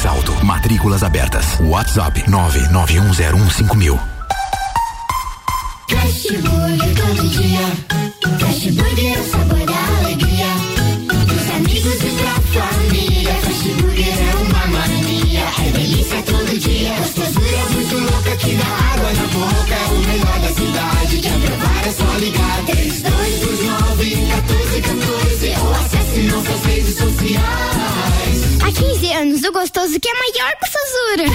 mais alto. Matrículas abertas. WhatsApp 991015000. Cash Burger todo dia. Cash Burger é o sabor da alegria. Amigos e família. É uma mania. É todo dia. É muito água na boca. É o melhor da cidade. É só ligar. ou acesse nossas redes sociais. Há 15 anos, o gostoso que é maior que o Sazura.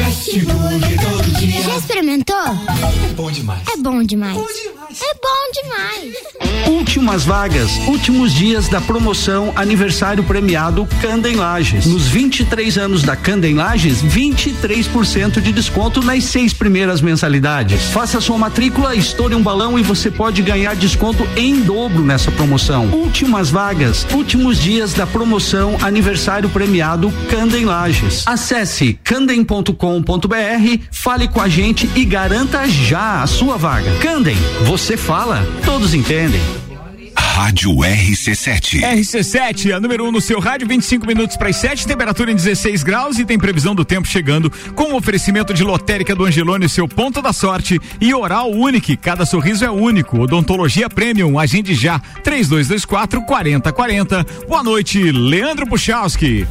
Dia. Já experimentou? É bom demais. É bom demais. É bom demais. Últimas vagas, últimos dias da promoção aniversário premiado Candem Lages. Nos 23 anos da Candem Lages, 23% de desconto nas seis primeiras mensalidades. Faça sua matrícula, estoure um balão e você pode ganhar desconto em dobro nessa promoção. Últimas vagas, últimos dias da promoção aniversário premiado Candem Lages. Acesse candem.com.br, fale com a gente e garanta já a sua vaga. Candem, você fala, todos entendem. Rádio RC7. RC7, a número 1 um no seu rádio, 25 minutos para as 7, temperatura em 16 graus e tem previsão do tempo chegando com o oferecimento de lotérica do Angelone, seu ponto da sorte e oral único. Cada sorriso é único. Odontologia Premium, agende já. 3224 4040. Boa noite, Leandro Puchalski.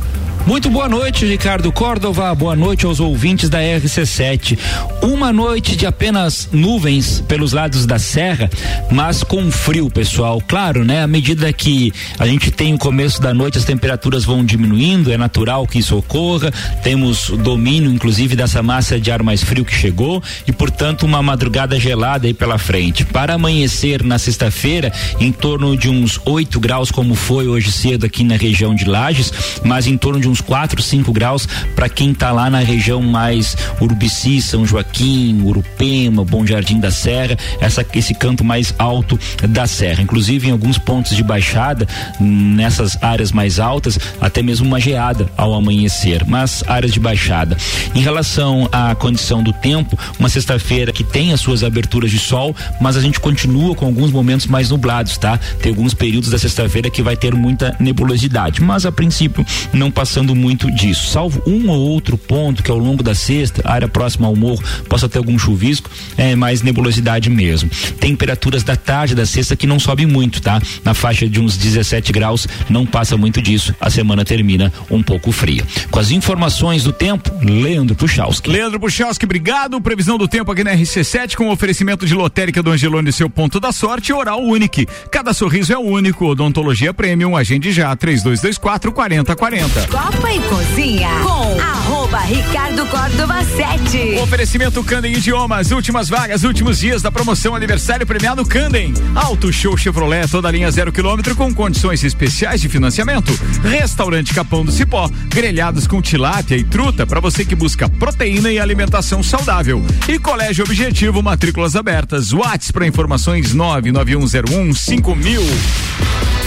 Muito boa noite, Ricardo Córdova. Boa noite aos ouvintes da RC7. Uma noite de apenas nuvens pelos lados da serra, mas com frio, pessoal. Claro, né? À medida que a gente tem o começo da noite, as temperaturas vão diminuindo, é natural que isso ocorra. Temos domínio, inclusive, dessa massa de ar mais frio que chegou e, portanto, uma madrugada gelada aí pela frente. Para amanhecer na sexta-feira, em torno de uns 8 graus, como foi hoje cedo aqui na região de Lages, mas em torno de uns 4, 5 graus para quem está lá na região mais Urubici, São Joaquim, Urupema, Bom Jardim da Serra, essa, esse canto mais alto da serra. Inclusive em alguns pontos de baixada, nessas áreas mais altas, até mesmo uma geada ao amanhecer, mas áreas de baixada. Em relação à condição do tempo, uma sexta-feira que tem as suas aberturas de sol, mas a gente continua com alguns momentos mais nublados, tá? Tem alguns períodos da sexta-feira que vai ter muita nebulosidade, mas a princípio não passando muito disso, salvo um ou outro ponto que ao longo da sexta, área próxima ao morro, possa ter algum chuvisco, é mais nebulosidade mesmo. Temperaturas da tarde da sexta que não sobe muito, tá? Na faixa de uns 17 graus, não passa muito disso. A semana termina um pouco fria. Com as informações do tempo, Leandro Puchalski. Leandro Puchalski, obrigado. Previsão do tempo aqui na RC7 com oferecimento de lotérica do Angelone, seu ponto da sorte, oral único. Cada sorriso é único. Odontologia Premium, agende já, 3224 4040. Copa e Cozinha com arroba Ricardo Córdova 7. Oferecimento Candem Idiomas, últimas vagas, últimos dias da promoção aniversário premiado Candem. Auto Show Chevrolet, toda linha zero quilômetro com condições especiais de financiamento. Restaurante Capão do Cipó, grelhados com tilápia e truta para você que busca proteína e alimentação saudável. E Colégio Objetivo, matrículas abertas. Whats para informações 99101 5000.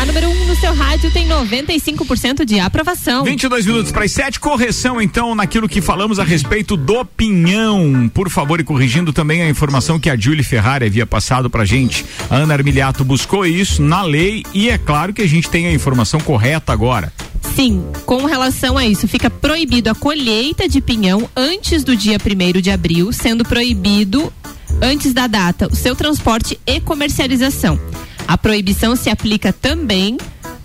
A número 1 um no seu rádio tem 95% de aprovação. 22 minutos para as 7. Correção, então, naquilo que falamos a respeito do pinhão. Por favor, e corrigindo também a informação que a Julie Ferrari havia passado pra gente. A Ana Armiliato buscou isso na lei e é claro que a gente tem a informação correta agora. Sim, com relação a isso, fica proibido a colheita de pinhão antes do dia 1 de abril, sendo proibido antes da data o seu transporte e comercialização. A proibição se aplica também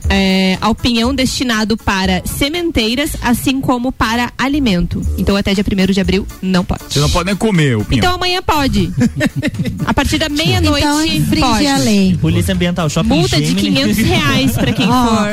é, ao pinhão destinado para sementeiras, assim como para alimento. Então, até dia 1 de abril, não pode. Você não pode nem comer o pinhão. Então, amanhã pode. a partir da meia-noite, Então, pode. a lei. Polícia Ambiental, shopping Multa de Gemini. 500 reais para quem Ó. for.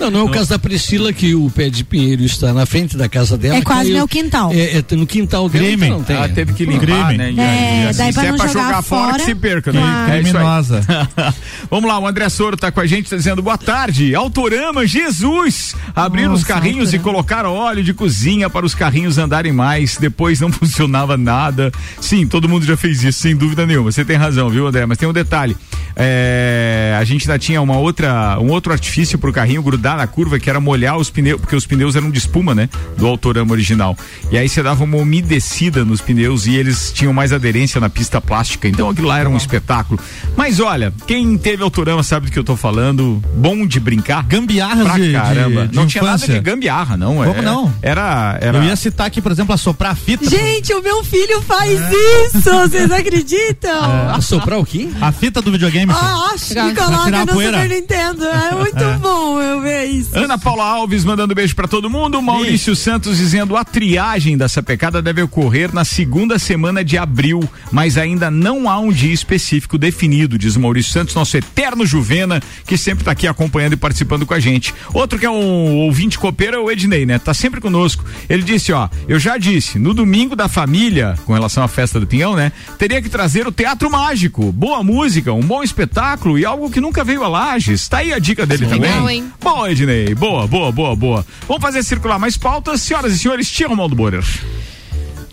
Não, não é o caso da Priscila que o pé de pinheiro está na frente da casa dela. É quase meu quintal. É, é no quintal dela. Crime. então Não tem. Ela teve que limpar, Crime. né? E- É, e assim, daí pra se não é pra jogar jogar fora, fora, que se perca, né? claro. É. Criminosa. Vamos lá, o André Soro tá com a gente tá dizendo boa tarde. Autorama, Jesus! Abriram os carrinhos e Autorama. colocaram óleo de cozinha para os carrinhos andarem mais. Depois não funcionava nada. Sim, todo mundo já fez isso, sem dúvida nenhuma. Você tem razão, viu, André? Mas tem um detalhe. É, a gente ainda tinha uma outra, um outro artifício pro carrinho grudar na curva, que era molhar os pneus, porque os pneus eram de espuma, né? Do Autorama original. E aí você dava uma umedecida nos pneus e eles tinham mais aderência na pista plástica. Então aquilo lá era um espetáculo. Mas olha, quem teve Autorama sabe do que eu tô falando. Bom de brincar. Gambiarras Pra de, caramba. de, de não tinha nada de gambiarra, não. Como é, não? Era, era. Eu ia citar aqui, por exemplo, assoprar a fita. Gente, o meu filho faz isso, vocês acreditam? Assoprar o quê? A fita do videogame. Ah, acho que coloca no poeira. Super Nintendo. É muito É. bom eu ver isso. Ana Paula Alves mandando beijo pra todo mundo. Maurício Santos dizendo a triagem da sapecada deve ocorrer na segunda semana de abril, mas ainda não há um dia específico definido, diz o Maurício Santos, nosso eterno Juvena, que sempre tá aqui acompanhando e participando com a gente. Outro que é um ouvinte copeiro é o Ednei, né? Tá sempre conosco. Ele disse, ó, eu já disse, no domingo da família, com relação à festa do Pinhão, né? Teria que trazer o teatro mágico, boa música, um bom espetáculo e algo que nunca veio a Lages. Tá aí a dica dele também. Legal, hein? Boa, Ednei. Boa, boa, boa, boa. Vamos fazer circular mais pautas. Senhoras e senhores, Tia Romualdo Borer.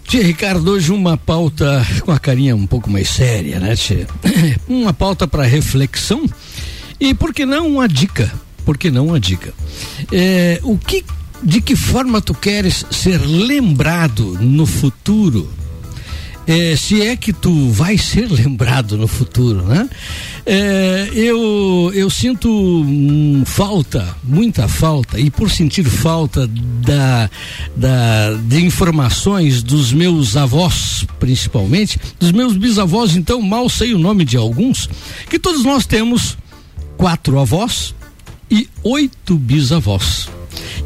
Tia Ricardo, hoje uma pauta com a carinha um pouco mais séria, né, Tia? Uma pauta para reflexão e, por que não, uma dica? Por que não uma dica? É, o que, de que forma tu queres ser lembrado no futuro? É, se é que tu vai ser lembrado no futuro, né? É, eu, eu sinto hum, falta, muita falta, e por sentir falta da, da, de informações dos meus avós, principalmente, dos meus bisavós, então mal sei o nome de alguns, que todos nós temos quatro avós e oito bisavós.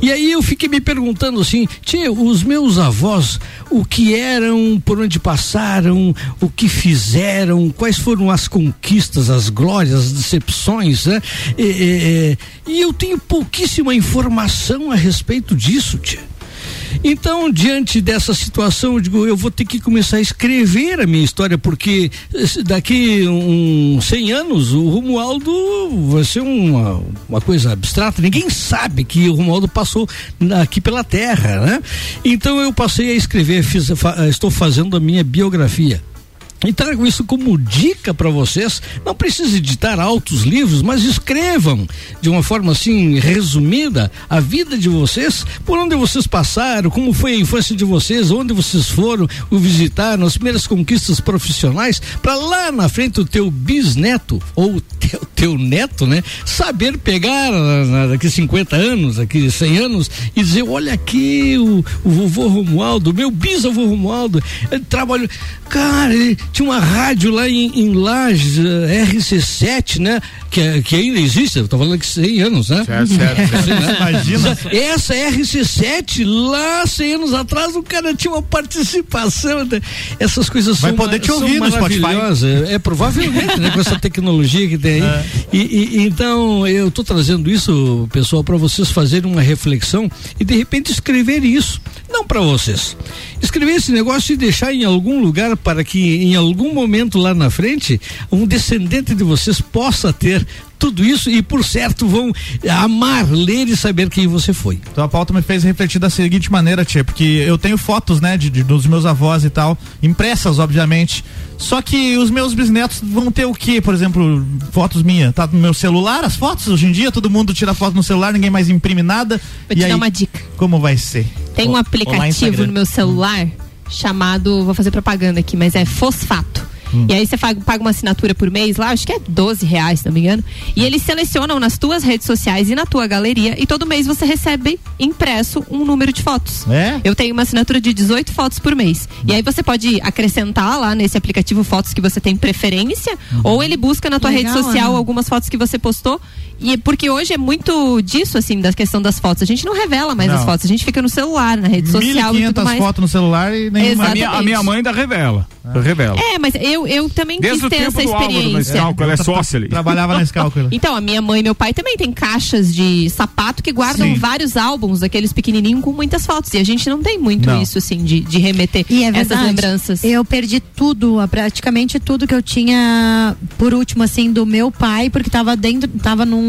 E aí eu fiquei me perguntando assim, tia, os meus avós, o que eram, por onde passaram, o que fizeram, quais foram as conquistas, as glórias, as decepções, né? E, e- e eu tenho pouquíssima informação a respeito disso, tia. Então, diante dessa situação, eu digo, eu vou ter que começar a escrever a minha história, porque eh, daqui uns 100 anos o Romualdo vai ser uma, uma coisa abstrata. Ninguém sabe que o Romualdo passou aqui pela Terra, né? Então eu passei a escrever, fiz, fa- estou fazendo a minha biografia. E trago isso como dica para vocês. Não precisa editar altos livros, mas escrevam de uma forma assim resumida a vida de vocês, por onde vocês passaram, como foi a infância de vocês, onde vocês foram, o visitaram, as primeiras conquistas profissionais, para lá na frente o teu bisneto ou o teu, teu neto, né, saber pegar ah, na- daqui 50 anos, daqui 100 anos e dizer, olha aqui o, o vovô Romualdo, meu bisavô Romualdo, ele trabalhou, cara, ele tinha uma rádio lá em, em Lages, eh, RC7, né? Que, que ainda existe, eu tô falando que 100 anos, né? Certo, certo, certo. Né? Imagina. Essa RC7, lá 100 anos atrás, o cara tinha uma participação. né? Essas coisas Vai são, poder te são ouvir Spotify. maravilhosas. É, provavelmente, né? Com essa tecnologia que tem aí. É. E, e- então, eu tô trazendo isso, pessoal, para vocês fazerem uma reflexão e de repente escrever isso. Não para vocês. Escrever esse negócio e deixar em algum lugar para que em algum momento lá na frente um descendente de vocês possa ter tudo isso e por certo vão amar, ler e saber quem você foi. Então a pauta me fez refletir da seguinte maneira, tia, porque eu tenho fotos, né, de, de- dos meus avós e tal, impressas, obviamente. Só que os meus bisnetos vão ter o quê? Por exemplo, fotos minhas. Tá no meu celular, as fotos? Hoje em dia todo mundo tira foto no celular, ninguém mais imprime nada. Vou e te aí, dar uma dica. Como vai ser? Tem um aplicativo no meu celular chamado, vou fazer propaganda aqui, mas é Fosfato. Hum. E aí você paga, uma assinatura por mês lá, acho que é 12 reais, se não me engano. E eles selecionam nas tuas redes sociais e na tua galeria e todo mês você recebe impresso um número de fotos. É? Eu tenho uma assinatura de 18 fotos por mês. E aí você pode acrescentar lá nesse aplicativo fotos que você tem preferência, ou ele busca na tua Legal, rede social Ana. algumas fotos que você postou. E porque hoje é muito disso, assim, da questão das fotos. A gente não revela mais Não. as fotos, a gente fica no celular, na rede social e tudo 1.500 mais. fotos no celular e nenhuma. A minha, a minha mãe ainda revela. Revela. É, mas eu, eu também Desde quis o ter tempo essa do Álvaro na experiência. Escalco, ela é sócia ali. Trabalhava nesse cálculo. Então, a minha mãe e meu pai também tem caixas de sapato que guardam Sim. vários álbuns, aqueles pequenininhos com muitas fotos. E a gente não tem muito Não. isso, assim, de, de remeter E é essas verdade. lembranças. Eu perdi tudo, praticamente tudo que eu tinha, por último, assim, do meu pai, porque tava dentro, tava num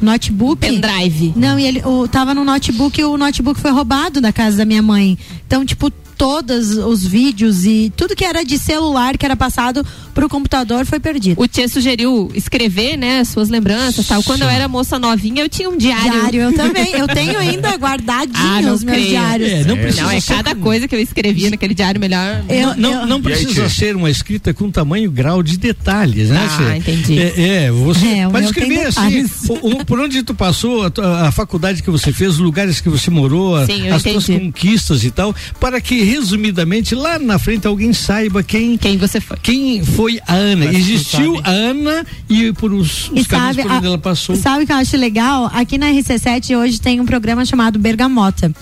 notebook. Pendrive. Não, e ele o, tava no notebook e o notebook foi roubado da casa da minha mãe. Então, tipo, todos os vídeos e tudo que era de celular que era passado pro computador foi perdido. O Tia sugeriu escrever, né, suas lembranças tal. Quando eu era moça novinha, eu tinha um diário. Diário, eu também. Eu tenho ainda guardadinho Ah, não os meus creio. diários. É, não precisa Não, é ser cada com- coisa que eu escrevia naquele diário melhor. Eu- não, eu- não aí, precisa tia? ser uma escrita com tamanho grau de detalhes, né? Ah, Tia? entendi. É, é, você É, o pode escrever assim, o- o- por onde tu passou, a, a faculdade que você fez, os lugares que você morou, Sim, as tuas entendi. conquistas e tal, para que resumidamente, lá na frente alguém saiba quem quem você foi. Quem foi a Ana. Mas Existiu a Ana e por os, os E sabe, por onde a- ela passou. sabe o que eu acho legal? Aqui na RC7 hoje tem um programa chamado Bergamota.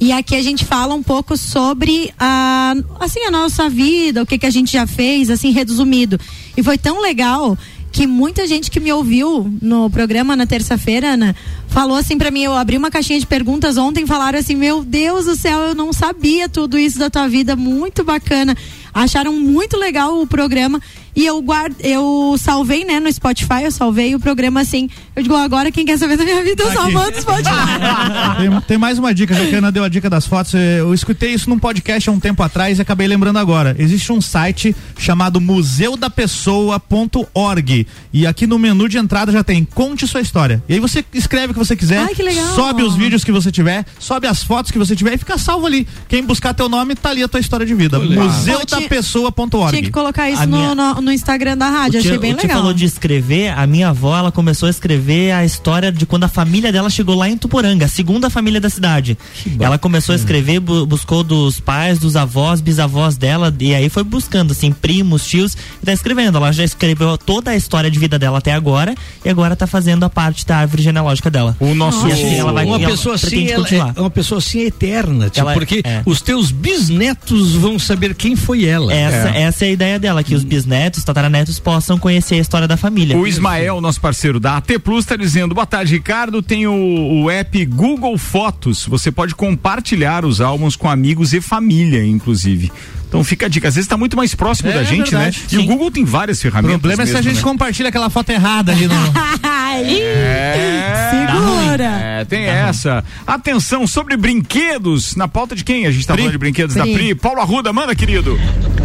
E aqui a gente fala um pouco sobre a, assim, a nossa vida, o que, que a gente já fez, assim, resumido. E foi tão legal que muita gente que me ouviu no programa na terça-feira, Ana, falou assim pra mim, eu abri uma caixinha de perguntas ontem, falaram assim, meu Deus do céu, eu não sabia tudo isso da tua vida, muito bacana. Acharam muito legal o programa e eu guard, eu salvei, né, no Spotify, eu salvei o programa assim. Eu digo, agora quem quer saber da minha vida, eu o Spotify. Tem, tem mais uma dica, já que a Ana deu a dica das fotos. eh, Eu escutei isso num podcast há um tempo atrás e acabei lembrando agora. Existe um site chamado museudapessoa.org e aqui no menu de entrada já tem conte sua história. E aí você escreve o que você quiser, Ai, que legal. sobe os vídeos que você tiver, sobe as fotos que você tiver e fica salvo ali. Quem buscar teu nome, tá ali a tua história de vida. museudapessoa.org. Tinha que colocar isso A no, minha- no, no Instagram da rádio, o achei bem o legal. falou de escrever, a minha avó, ela começou a escrever a história de quando a família dela chegou lá em Tuporanga, a segunda família da cidade. Ela começou a escrever, bu- buscou dos pais, dos avós, bisavós dela, e aí foi buscando, assim, primos, tios, e tá escrevendo. Ela já escreveu toda a história de vida dela até agora, e agora tá fazendo a parte da árvore genealógica dela. O nosso. E assim ela vai uma ela pessoa assim, ela continuar. é uma pessoa assim é eterna, tipo, Ela porque é. os teus bisnetos vão saber quem foi ela. Essa é. essa é a ideia dela, que os bisnetos, tataranetos possam conhecer a história da família. O Ismael, nosso parceiro da AT Plus, está dizendo: Boa tarde, Ricardo. Tem o, o app Google Fotos. Você pode compartilhar os álbuns com amigos e família, inclusive. Então fica a dica. Às vezes está muito mais próximo É da gente, verdade, né? E o sim. Google tem várias O ferramentas. problema é se a mesmo, gente né? compartilha aquela foto errada ali no. É, Segura. É, tem essa. Atenção sobre brinquedos. Na pauta de quem? A gente tá falando de brinquedos da Pri. Pri. Paulo Arruda, manda, querido.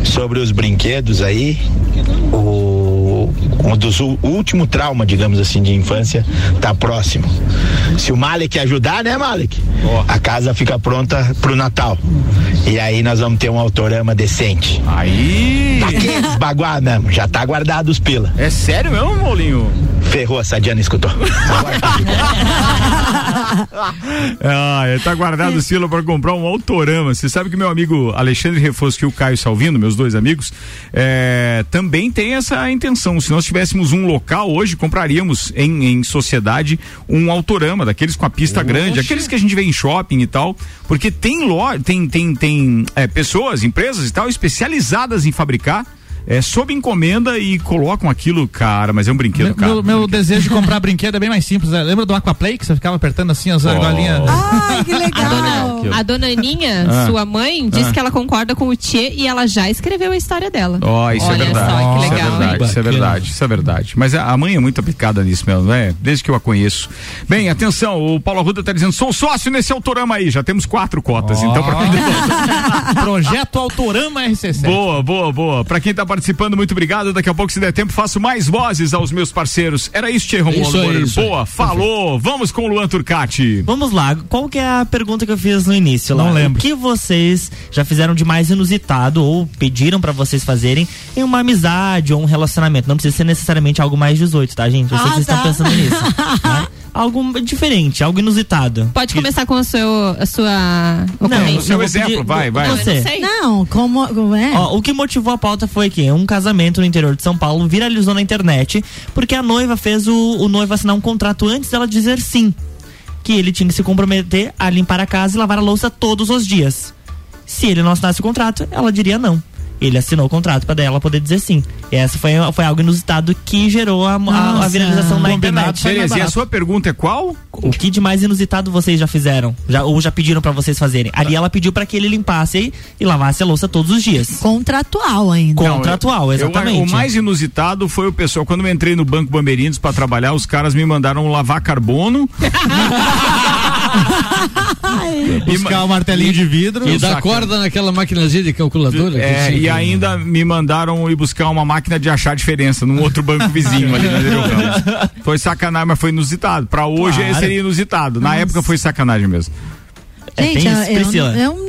sobre os brinquedos aí, o um último trauma, digamos assim, de infância, tá próximo. Se o Malek ajudar, né, Malek? A casa fica pronta pro Natal. E aí nós vamos ter um autorama decente. Aí! Daqueles baguá mesmo, já tá guardado os pila. É sério mesmo, Molinho? Ferrou, a Sadiana escutou. Ah, tá guardado o silo para comprar um autorama. Você sabe que meu amigo Alexandre Refosco e o Caio Salvino, meus dois amigos, é, também tem essa intenção. Se nós tivéssemos um local hoje, compraríamos em, em sociedade um autorama, daqueles com a pista grande, aqueles que a gente vê em shopping e tal, porque tem lo, tem, tem, tem é, pessoas, empresas e tal, especializadas em fabricar. É, sob encomenda e colocam aquilo, cara, mas é um brinquedo, Meu, cara. meu, meu desejo de comprar brinquedo é bem mais simples. né? Lembra do Aquaplay que você ficava apertando assim as argolinhas? Ai, que legal. A dona Aninha, Ah. sua mãe, disse Ah. que ela concorda com o Tchê e ela já escreveu a história dela. Ó, isso Olha é verdade. só, que isso legal, é verdade, hein? isso é verdade, isso é verdade. Mas a, a mãe é muito aplicada nisso mesmo, né? Desde que eu a conheço. Bem, atenção, o Paulo Arruda tá dizendo, sou sócio nesse autorama aí, já temos quatro cotas, então pra Projeto Autorama RC7. Boa, boa, boa. Pra quem tá participando, muito obrigado. Daqui a pouco, se der tempo, faço mais vozes aos meus parceiros. Era isso, Tchê Romualdo Isso isso aí. Boa, falou. Vamos com o Luan Turcati. Vamos lá, qual que é a pergunta que eu fiz no início lá? Não lembro. O que vocês já fizeram de mais inusitado ou pediram pra vocês fazerem em uma amizade ou um relacionamento? Não precisa ser necessariamente algo mais 18, tá, gente? Eu sei Ah, que vocês tá. estão pensando nisso. tá? Algo diferente, algo inusitado. Pode começar com o seu, a sua Não, o seu exemplo, vai, vai. Você. Não, como. como é? Ó, o que motivou a pauta foi que um casamento no interior de São Paulo viralizou na internet porque a noiva fez o, o noivo assinar um contrato antes dela dizer sim. Que ele tinha que se comprometer a limpar a casa e lavar a louça todos os dias. Se ele não assinasse o contrato, ela diria não. Ele assinou o contrato para ela poder dizer sim. E essa foi, foi algo inusitado que gerou a, a- viralização na internet. beleza. E a sua pergunta é qual? O que de mais inusitado vocês já fizeram? Já, ou já pediram para vocês fazerem? Ali ela pediu para que ele limpasse e, e lavasse a louça todos os dias. Contratual ainda. Contratual, Eu- exatamente. o mais inusitado foi o pessoal, quando eu entrei no Banco Bameirindos pra trabalhar, os caras me mandaram lavar carbono. Buscar o martelinho de vidro. E dar Saca. corda naquela maquinazinha de calculadora. É, que e ainda me mandaram ir buscar uma máquina de achar diferença num outro banco vizinho ali na Nereu Ramos. Foi sacanagem, mas foi inusitado. Pra hoje Claro. seria inusitado. Na Nossa. época foi sacanagem mesmo. Gente, tem eu, isso, eu, Priscila? eu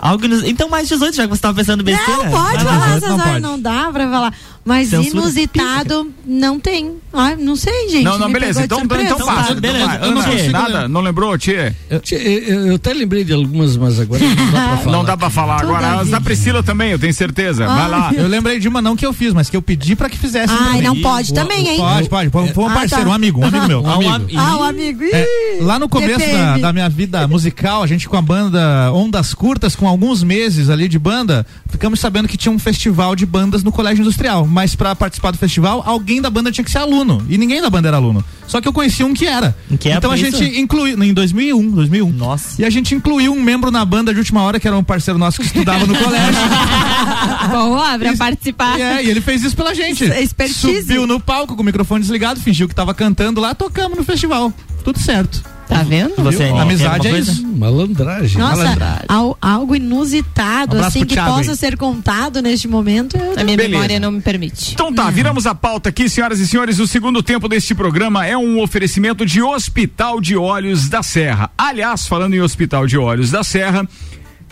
Algo Então mais 18, já que você tava pensando besteira. Não pode falar 18 essas não não dá pra falar. Mas Censura inusitado não tem. Ah, não sei, gente. não, não, me beleza. Então, então, passa. Então vai. eu não Ana, nada? Não lembrou, Tia? Tchê, Eu, eu até lembrei de algumas, mas agora não dá pra falar. Não dá pra falar Toda agora. As da. Priscila também, eu tenho certeza. Vai Ai, lá. Eu lembrei de uma não que eu fiz, mas que eu pedi pra que fizesse. Ai, não pode também, hein? Pode, pode. Foi um Ah, parceiro, tá. um amigo, um amigo meu. Um amigo. Ah, o amigo. Ih, É, lá no começo da minha vida musical, a gente com a banda Ondas Curtas, com alguns meses ali de banda, ficamos sabendo que tinha um festival de bandas no Colégio Industrial. Mas pra participar do festival, alguém da banda tinha que ser aluno. E ninguém da banda era aluno. Só que eu conhecia um que era. Que então a gente isso? incluiu. Em 2001, 2001. Nossa. E a gente incluiu um membro na banda de última hora, que era um parceiro nosso que estudava no colégio. Boa, pra participar. E, é, e ele fez isso pela gente. É expertise. Subiu no palco com o microfone desligado, fingiu que tava cantando lá, tocamos no festival. Tudo certo. Tá vendo? Você, Amizade é isso. Malandragem. Nossa, Malandragem. al- algo inusitado, Um assim, que Thiago possa aí. ser contado neste momento. eu A minha Beleza. memória não me permite. Então tá, viramos a pauta aqui, senhoras e senhores. O segundo tempo deste programa é um oferecimento de Hospital de Olhos da Serra. Aliás, falando em Hospital de Olhos da Serra,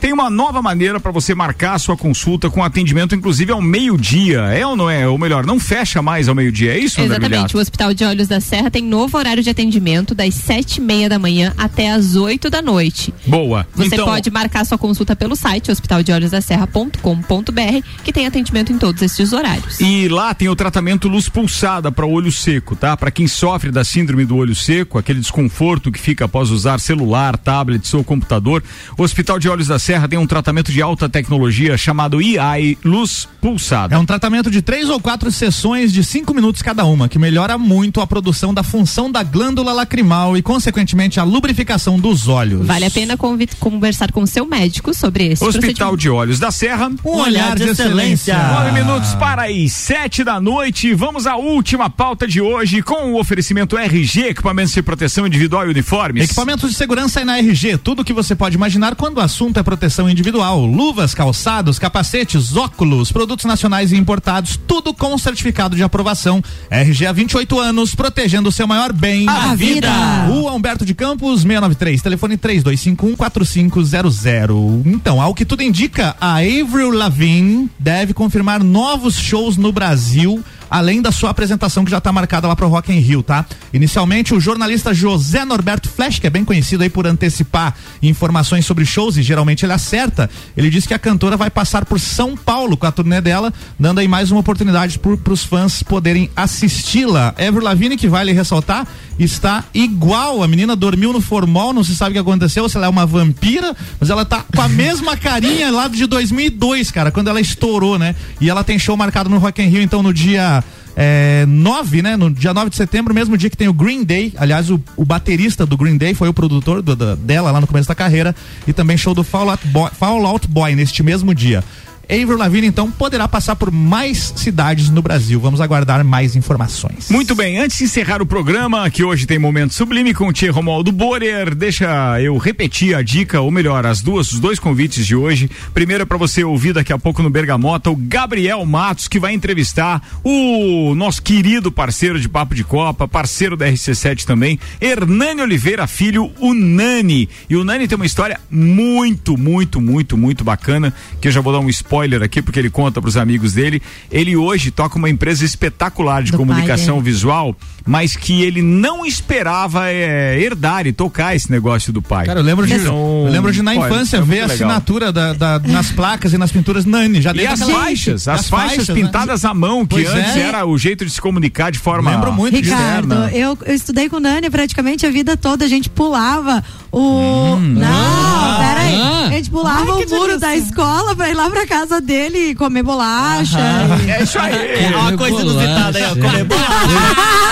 tem uma nova maneira para você marcar a sua consulta com atendimento, inclusive ao meio-dia. É ou não é? Ou melhor, não fecha mais ao meio-dia. É isso, Exatamente. O Hospital de Olhos da Serra tem novo horário de atendimento das sete e meia da manhã até as 8 da noite. Boa. Você então, pode marcar sua consulta pelo site hospitaldeolhosdaserra.com.br, que tem atendimento em todos esses horários. E lá tem o tratamento luz pulsada para olho seco, tá? Para quem sofre da síndrome do olho seco, aquele desconforto que fica após usar celular, tablet ou computador, o Hospital de Olhos da Serra tem um tratamento de alta tecnologia chamado IAI Luz Pulsada. É um tratamento de três ou quatro sessões de cinco minutos cada uma, que melhora muito a produção da função da glândula lacrimal e, consequentemente, a lubrificação dos olhos. Vale a pena conversar com o seu médico sobre esse Hospital de Olhos da Serra. Um olhar de excelência. Nove minutos para as sete da noite. Vamos à última pauta de hoje com o oferecimento RG, equipamentos de proteção individual e uniformes. Equipamentos de segurança é na RG, tudo o que você pode imaginar quando o assunto é proteção individual. Luvas, calçados, capacetes, óculos, produtos nacionais e importados, tudo com certificado de aprovação. RG há 28 anos, protegendo o seu maior bem. A vida. Rua Humberto de Campos, 693, telefone 32514500. Então, ao que tudo indica, a Avril Lavigne deve confirmar novos shows no Brasil além da sua apresentação que já está marcada lá pro Rock in Rio, tá? Inicialmente, o jornalista José Norberto Flash, que é bem conhecido aí por antecipar informações sobre shows e geralmente ele acerta, ele disse que a cantora vai passar por São Paulo com a turnê dela, dando aí mais uma oportunidade para os fãs poderem assisti-la. Ever Lavigne, que vale ressaltar, está igual. A menina dormiu no formol, não se sabe o que aconteceu, se ela é uma vampira, mas ela tá com a mesma carinha lá de 2002, cara, quando ela estourou, né? E ela tem show marcado no Rock in Rio, então no dia é, 9, né? No dia 9 de setembro, mesmo dia que tem o Green Day. Aliás, o, o baterista do Green Day foi o produtor do- da- dela lá no começo da carreira. E também show do Fall Out Boy, Fall Out Boy neste mesmo dia. Avril Lavigne, então, poderá passar por mais cidades no Brasil. Vamos aguardar mais informações. Muito bem, antes de encerrar o programa, que hoje tem momento sublime com o Tia Romualdo Borer, deixa eu repetir a dica, ou melhor, as duas, os dois convites de hoje. Primeiro é para você ouvir daqui a pouco no Bergamota o Gabriel Matos, que vai entrevistar o nosso querido parceiro de Papo de Copa, parceiro da RC7 também, Hernani Oliveira Filho, o Nani. E o Nani tem uma história muito, muito, muito, muito bacana, que eu já vou dar um spoiler aqui, porque ele conta para os amigos dele. Ele hoje toca uma empresa espetacular de Do pai comunicação visual, mas que ele não esperava é, herdar e tocar esse negócio do pai. Cara, eu lembro de, Então, eu lembro de na infância é ver a assinatura da, da- nas placas e nas pinturas Nani. Já E desde as aquela- faixas, as, As faixas, né? pintadas à mão, que Pois antes é. era o jeito de se comunicar de forma Lembro muito disso. Ricardo, eu, eu estudei com Nani praticamente a vida toda. A gente pulava o. não, peraí. ah. A gente pulava o muro da escola pra ir lá pra casa dele e comer bolacha. e- É isso aí. É uma coisa inusitada aí, ó. Comer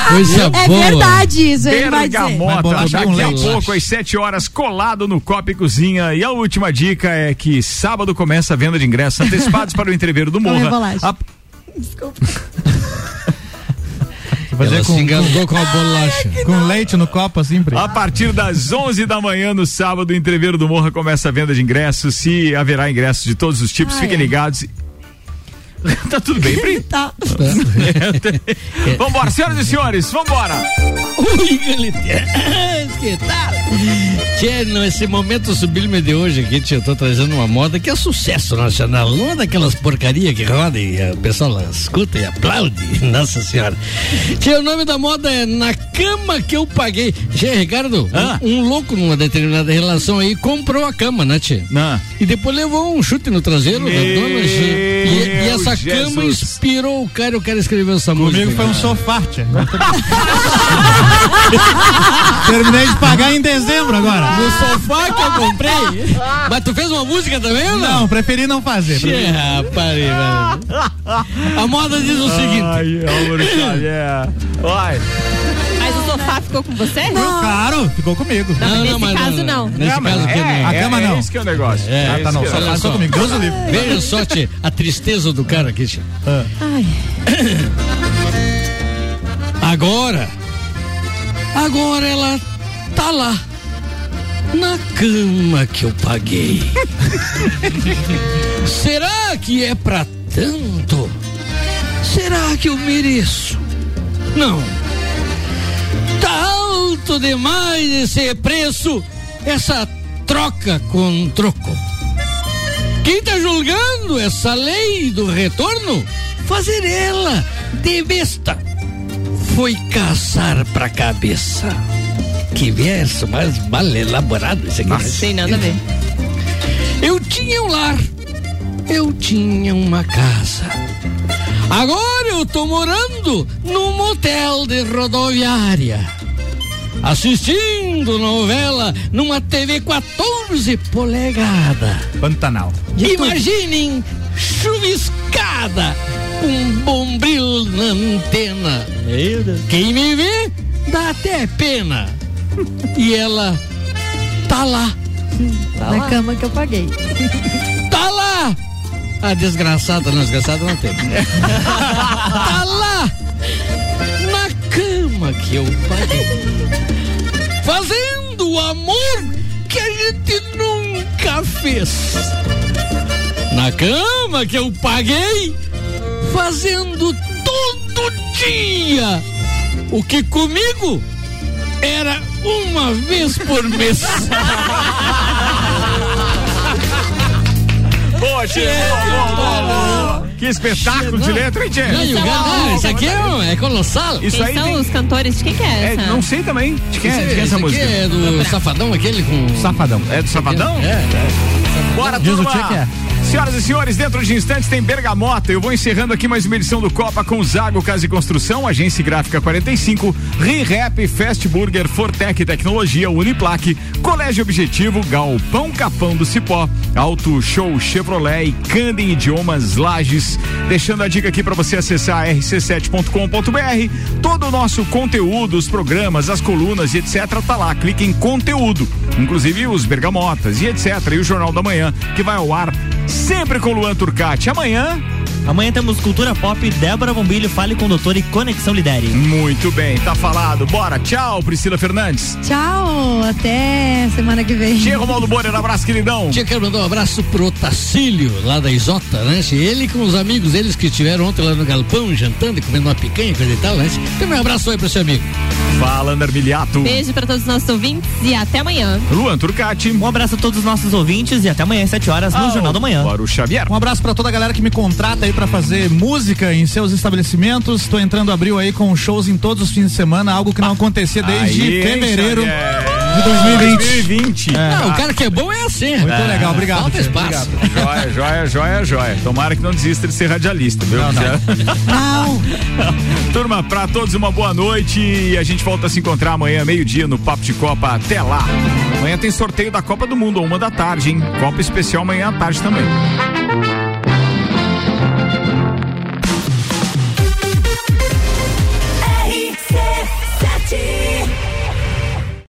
Coisa É boa. verdade isso, ele vai dizer. Bolar daqui a pouco, às 7 horas, colado no Copa e Cozinha. E a última dica é que sábado começa a venda de ingressos antecipados para o entreveiro do Comer Morra. bolacha. A- Fazer Ela se com, engasgou com a bolacha. com leite no copo, assim, Pri. A partir das 11 da manhã no sábado, o entreveiro do Morra começa a venda de ingressos. Se haverá ingressos de todos os tipos, Ah, fiquem é. ligados. tá tudo bem, Pri? Tá. Vambora, senhoras e senhores, vambora! Ui. Que tal? Tchê, nesse momento sublime de hoje aqui, tchê, eu tô trazendo uma moda que é sucesso nacional. Não é daquelas porcaria que roda e o pessoal escuta e aplaude. Nossa senhora. Tchê, o nome da moda é Na Cama Que Eu Paguei. Tchê, Ricardo, um, um louco numa determinada relação aí comprou a cama, né, tchê? E depois levou um chute no traseiro da dona, tchê. E, e essa Jesus. cama inspirou o cara e o cara escreveu essa música. Comigo foi um sofá, tia. Terminei de pagar em dezembro agora. No sofá que eu comprei. Mas tu fez uma música também ou não? Não, preferi não fazer. Preferi. rapaz, velho. A moda diz o seguinte. Ai, Álvaro Xavier. Vai. Mas o sofá ficou com você? Claro, ficou comigo. Não, nesse caso não. Nesse É, mas caso aqui é, não. A cama é não. esse que é o negócio. É, Ah, tá, não, é só- só comigo. Deus o livre. Veja só, a tristeza do cara aqui. Ai. Agora, agora ela tá lá, na cama que eu paguei. Será que é pra tanto? Será que eu mereço? Não. Tá alto demais esse preço, essa troca com troco. Quem tá julgando essa lei do retorno? Fazer ela de besta. Foi caçar pra cabeça. Que verso mais mal elaborado esse aqui. né? Tem nada a ver. Eu tinha um lar, eu tinha uma casa. Agora eu tô morando num motel de rodoviária. Assistindo novela numa TV 14 polegada. Pantanal. Imaginem chuviscada, um bombril na antena. Quem me vê dá até pena. E ela tá lá. Na cama que eu paguei. Tá lá! A desgraçada, não, desgraçada não tem. tá lá! Na cama que eu paguei. Fazendo o amor que a gente nunca fez. Na cama que eu paguei. Fazendo todo dia. O que comigo era uma vez por mês. Poxa, boa. Que espetáculo de letra, hein, Tchê? Não, o cara- não, isso aqui é, é colossal. Isso Quem aí são tem- os cantores? De quem que é É, essa? não sei também. De quem é, de quem é Esse essa aqui música? é do Safadão, aquele com. Safadão. É do Safadão? É, Bora, Diz o turma! Tchê que é. Senhoras e senhores, dentro de instantes tem Bergamota. Eu vou encerrando aqui mais uma edição do Copa com Zago Casa e Construção, Agência Gráfica 45, ReRap, Fast Burger, Fortec Tecnologia, Uniplaque, Colégio Objetivo, Galpão Capão do Cipó, Auto Show Chevrolet e Candem Idiomas Lages. Deixando a dica aqui para você acessar rc7.com.br. Todo o nosso conteúdo, os programas, as colunas e etc. tá lá. Clique em conteúdo, inclusive os bergamotas e etc. E o Jornal da Manhã, que vai ao ar sempre com Luan Turcati. Amanhã. Amanhã temos Cultura Pop, Débora Bombilho, Fale com o Doutor e Conexão Lidere. Muito bem, tá falado. Bora, tchau, Priscila Fernandes. Tchau, até semana que vem. Tia Romualdo Moreira, abraço, queridão. Tia, quero mandar um abraço pro Tacílio, lá da Isota, né? tia? Ele com os amigos deles que estiveram ontem lá no galpão, jantando e comendo uma picanha, coisa e tal, né? Então, um abraço aí pro seu amigo. Fala, Ander Miliato. Beijo pra todos os nossos ouvintes e até amanhã. Luan Turcati. Um abraço a todos os nossos ouvintes e até amanhã às 7 horas no Ah, Jornal da Manhã. Bora o Xavier. Um abraço pra toda a galera que me contrata aí pra fazer música em seus estabelecimentos. Tô entrando abril aí com shows em todos os fins de semana, algo que não acontecia desde Aí, fevereiro Xavier. de 2020. 2020. É. Ah, o cara que é bom é assim. Muito rapaz. legal, obrigado. Falta espaço. obrigado. Joia, joia, joia, joia. Tomara que não desista de ser radialista, viu? Não, não. Não. Turma, pra todos uma boa noite e a gente volta a se encontrar amanhã, meio-dia, no Papo de Copa. Até lá. Amanhã tem sorteio da Copa do Mundo, uma da tarde, hein? Copa especial amanhã à tarde também.